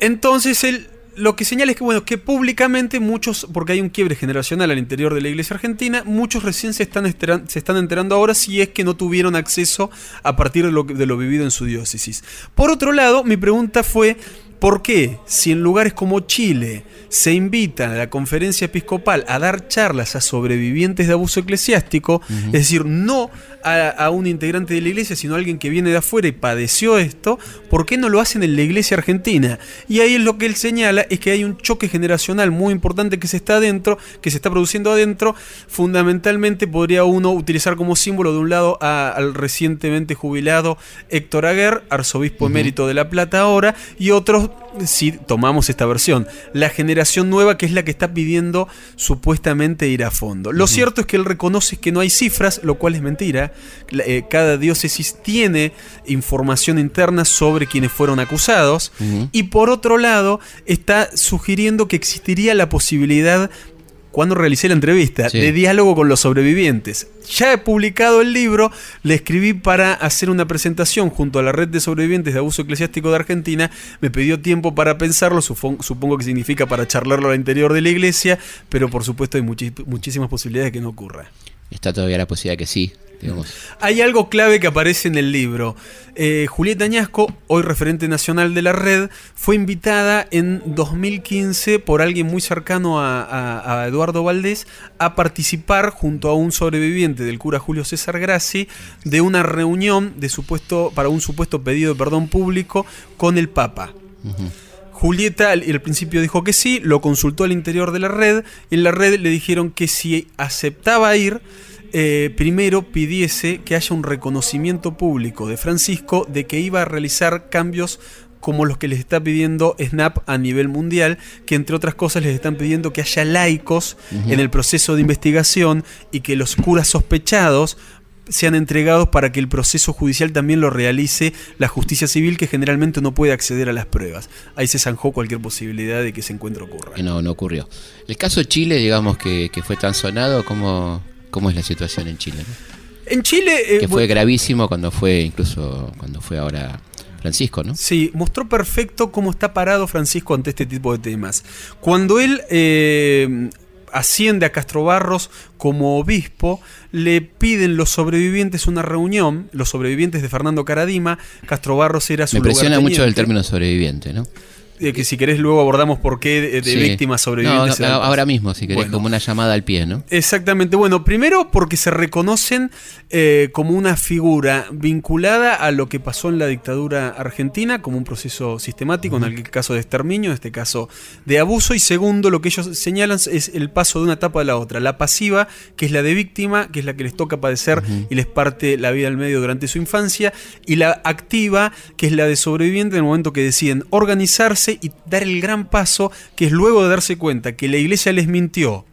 Speaker 8: Entonces él lo que señala es que, bueno, que públicamente muchos, porque hay un quiebre generacional al interior de la iglesia argentina, muchos recién se están, se están enterando ahora si es que no tuvieron acceso a partir de lo, de lo vivido en su diócesis. Por otro lado, mi pregunta fue, ¿por qué si en lugares como Chile, se invitan a la conferencia episcopal a dar charlas a sobrevivientes de abuso eclesiástico, es decir, no a, un integrante de la iglesia, sino a alguien que viene de afuera y padeció esto, ¿por qué no lo hacen en la iglesia argentina? Y ahí es lo que él señala, es que hay un choque generacional muy importante que se está adentro, que se está produciendo adentro, fundamentalmente podría uno utilizar como símbolo de un lado al recientemente jubilado Héctor Aguer, arzobispo emérito de La Plata ahora, y otros si tomamos esta versión. La generación nueva que es la que está pidiendo supuestamente ir a fondo. Lo cierto es que él reconoce que no hay cifras, lo cual es mentira. Eh, cada diócesis tiene información interna sobre quienes fueron acusados. Y por otro lado, está sugiriendo que existiría la posibilidad cuando realicé la entrevista, de diálogo con los sobrevivientes. Ya he publicado el libro, le escribí para hacer una presentación junto a la red de sobrevivientes de abuso eclesiástico de Argentina. Me pidió tiempo para pensarlo, supongo que significa para charlarlo al interior de la iglesia, pero por supuesto hay muchísimas posibilidades de que no ocurra.
Speaker 6: Está todavía la posibilidad que sí,
Speaker 8: hay algo clave que aparece en el libro. Eh, Julieta Añasco, hoy referente nacional de la red, fue invitada en 2015 por alguien muy cercano a, Eduardo Valdés a participar junto a un sobreviviente del cura Julio César Grassi de una reunión de supuesto, para un supuesto pedido de perdón público con el Papa. Julieta al, al, principio dijo que sí, lo consultó al interior de la red y en la red le dijeron que si aceptaba ir, eh, primero pidiese que haya un reconocimiento público de Francisco de que iba a realizar cambios como los que les está pidiendo SNAP a nivel mundial, que entre otras cosas les están pidiendo que haya laicos en el proceso de investigación y que los curas sospechados sean entregados para que el proceso judicial también lo realice la justicia civil que generalmente no puede acceder a las pruebas. Ahí se zanjó cualquier posibilidad de que ese encuentro ocurra.
Speaker 6: no, no ocurrió. El caso de Chile, digamos que, que fue tan sonado, como ¿Cómo es la situación en Chile?
Speaker 8: En Chile...
Speaker 6: Eh, que fue gravísimo cuando fue, incluso cuando fue ahora Francisco, ¿no?
Speaker 8: Sí, mostró perfecto cómo está parado Francisco ante este tipo de temas. Cuando él eh, asciende a Castro Barros como obispo, le piden los sobrevivientes una reunión, los sobrevivientes de Fernando Caradima, Castro Barros era su
Speaker 6: Me impresiona mucho el término sobreviviente, ¿no?
Speaker 8: Que si querés luego abordamos por qué de, víctimas sobrevivientes.
Speaker 6: ahora mismo, si querés, como una llamada al pie, ¿no?
Speaker 8: Exactamente. Bueno, primero porque se reconocen eh, como una figura vinculada a lo que pasó en la dictadura argentina, como un proceso sistemático, en el caso de exterminio, en este caso de abuso. Y segundo, lo que ellos señalan es el paso de una etapa a la otra. La pasiva, que es la de víctima, que es la que les toca padecer y les parte la vida al medio durante su infancia. Y la activa, que es la de sobreviviente en el momento que deciden organizarse y dar el gran paso que es luego de darse cuenta que la iglesia les mintió,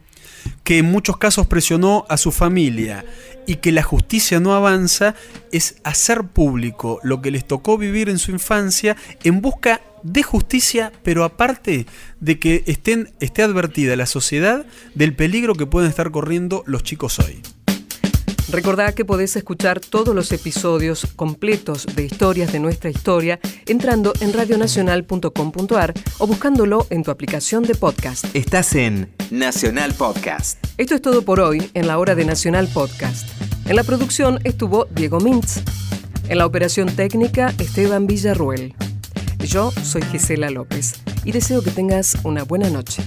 Speaker 8: que en muchos casos presionó a su familia y que la justicia no avanza, es hacer público lo que les tocó vivir en su infancia en busca de justicia, pero aparte de que estén, esté advertida la sociedad del peligro que pueden estar corriendo los chicos hoy.
Speaker 1: Recordá que podés escuchar todos los episodios completos de Historias de nuestra historia entrando en radionacional.com.ar o buscándolo en tu aplicación de podcast.
Speaker 2: Estás en Nacional Podcast.
Speaker 1: Esto es todo por hoy en la hora de Nacional Podcast. En la producción estuvo Diego Mintz. En la operación técnica, Esteban Villarruel. Yo soy Gisela López y deseo que tengas una buena noche.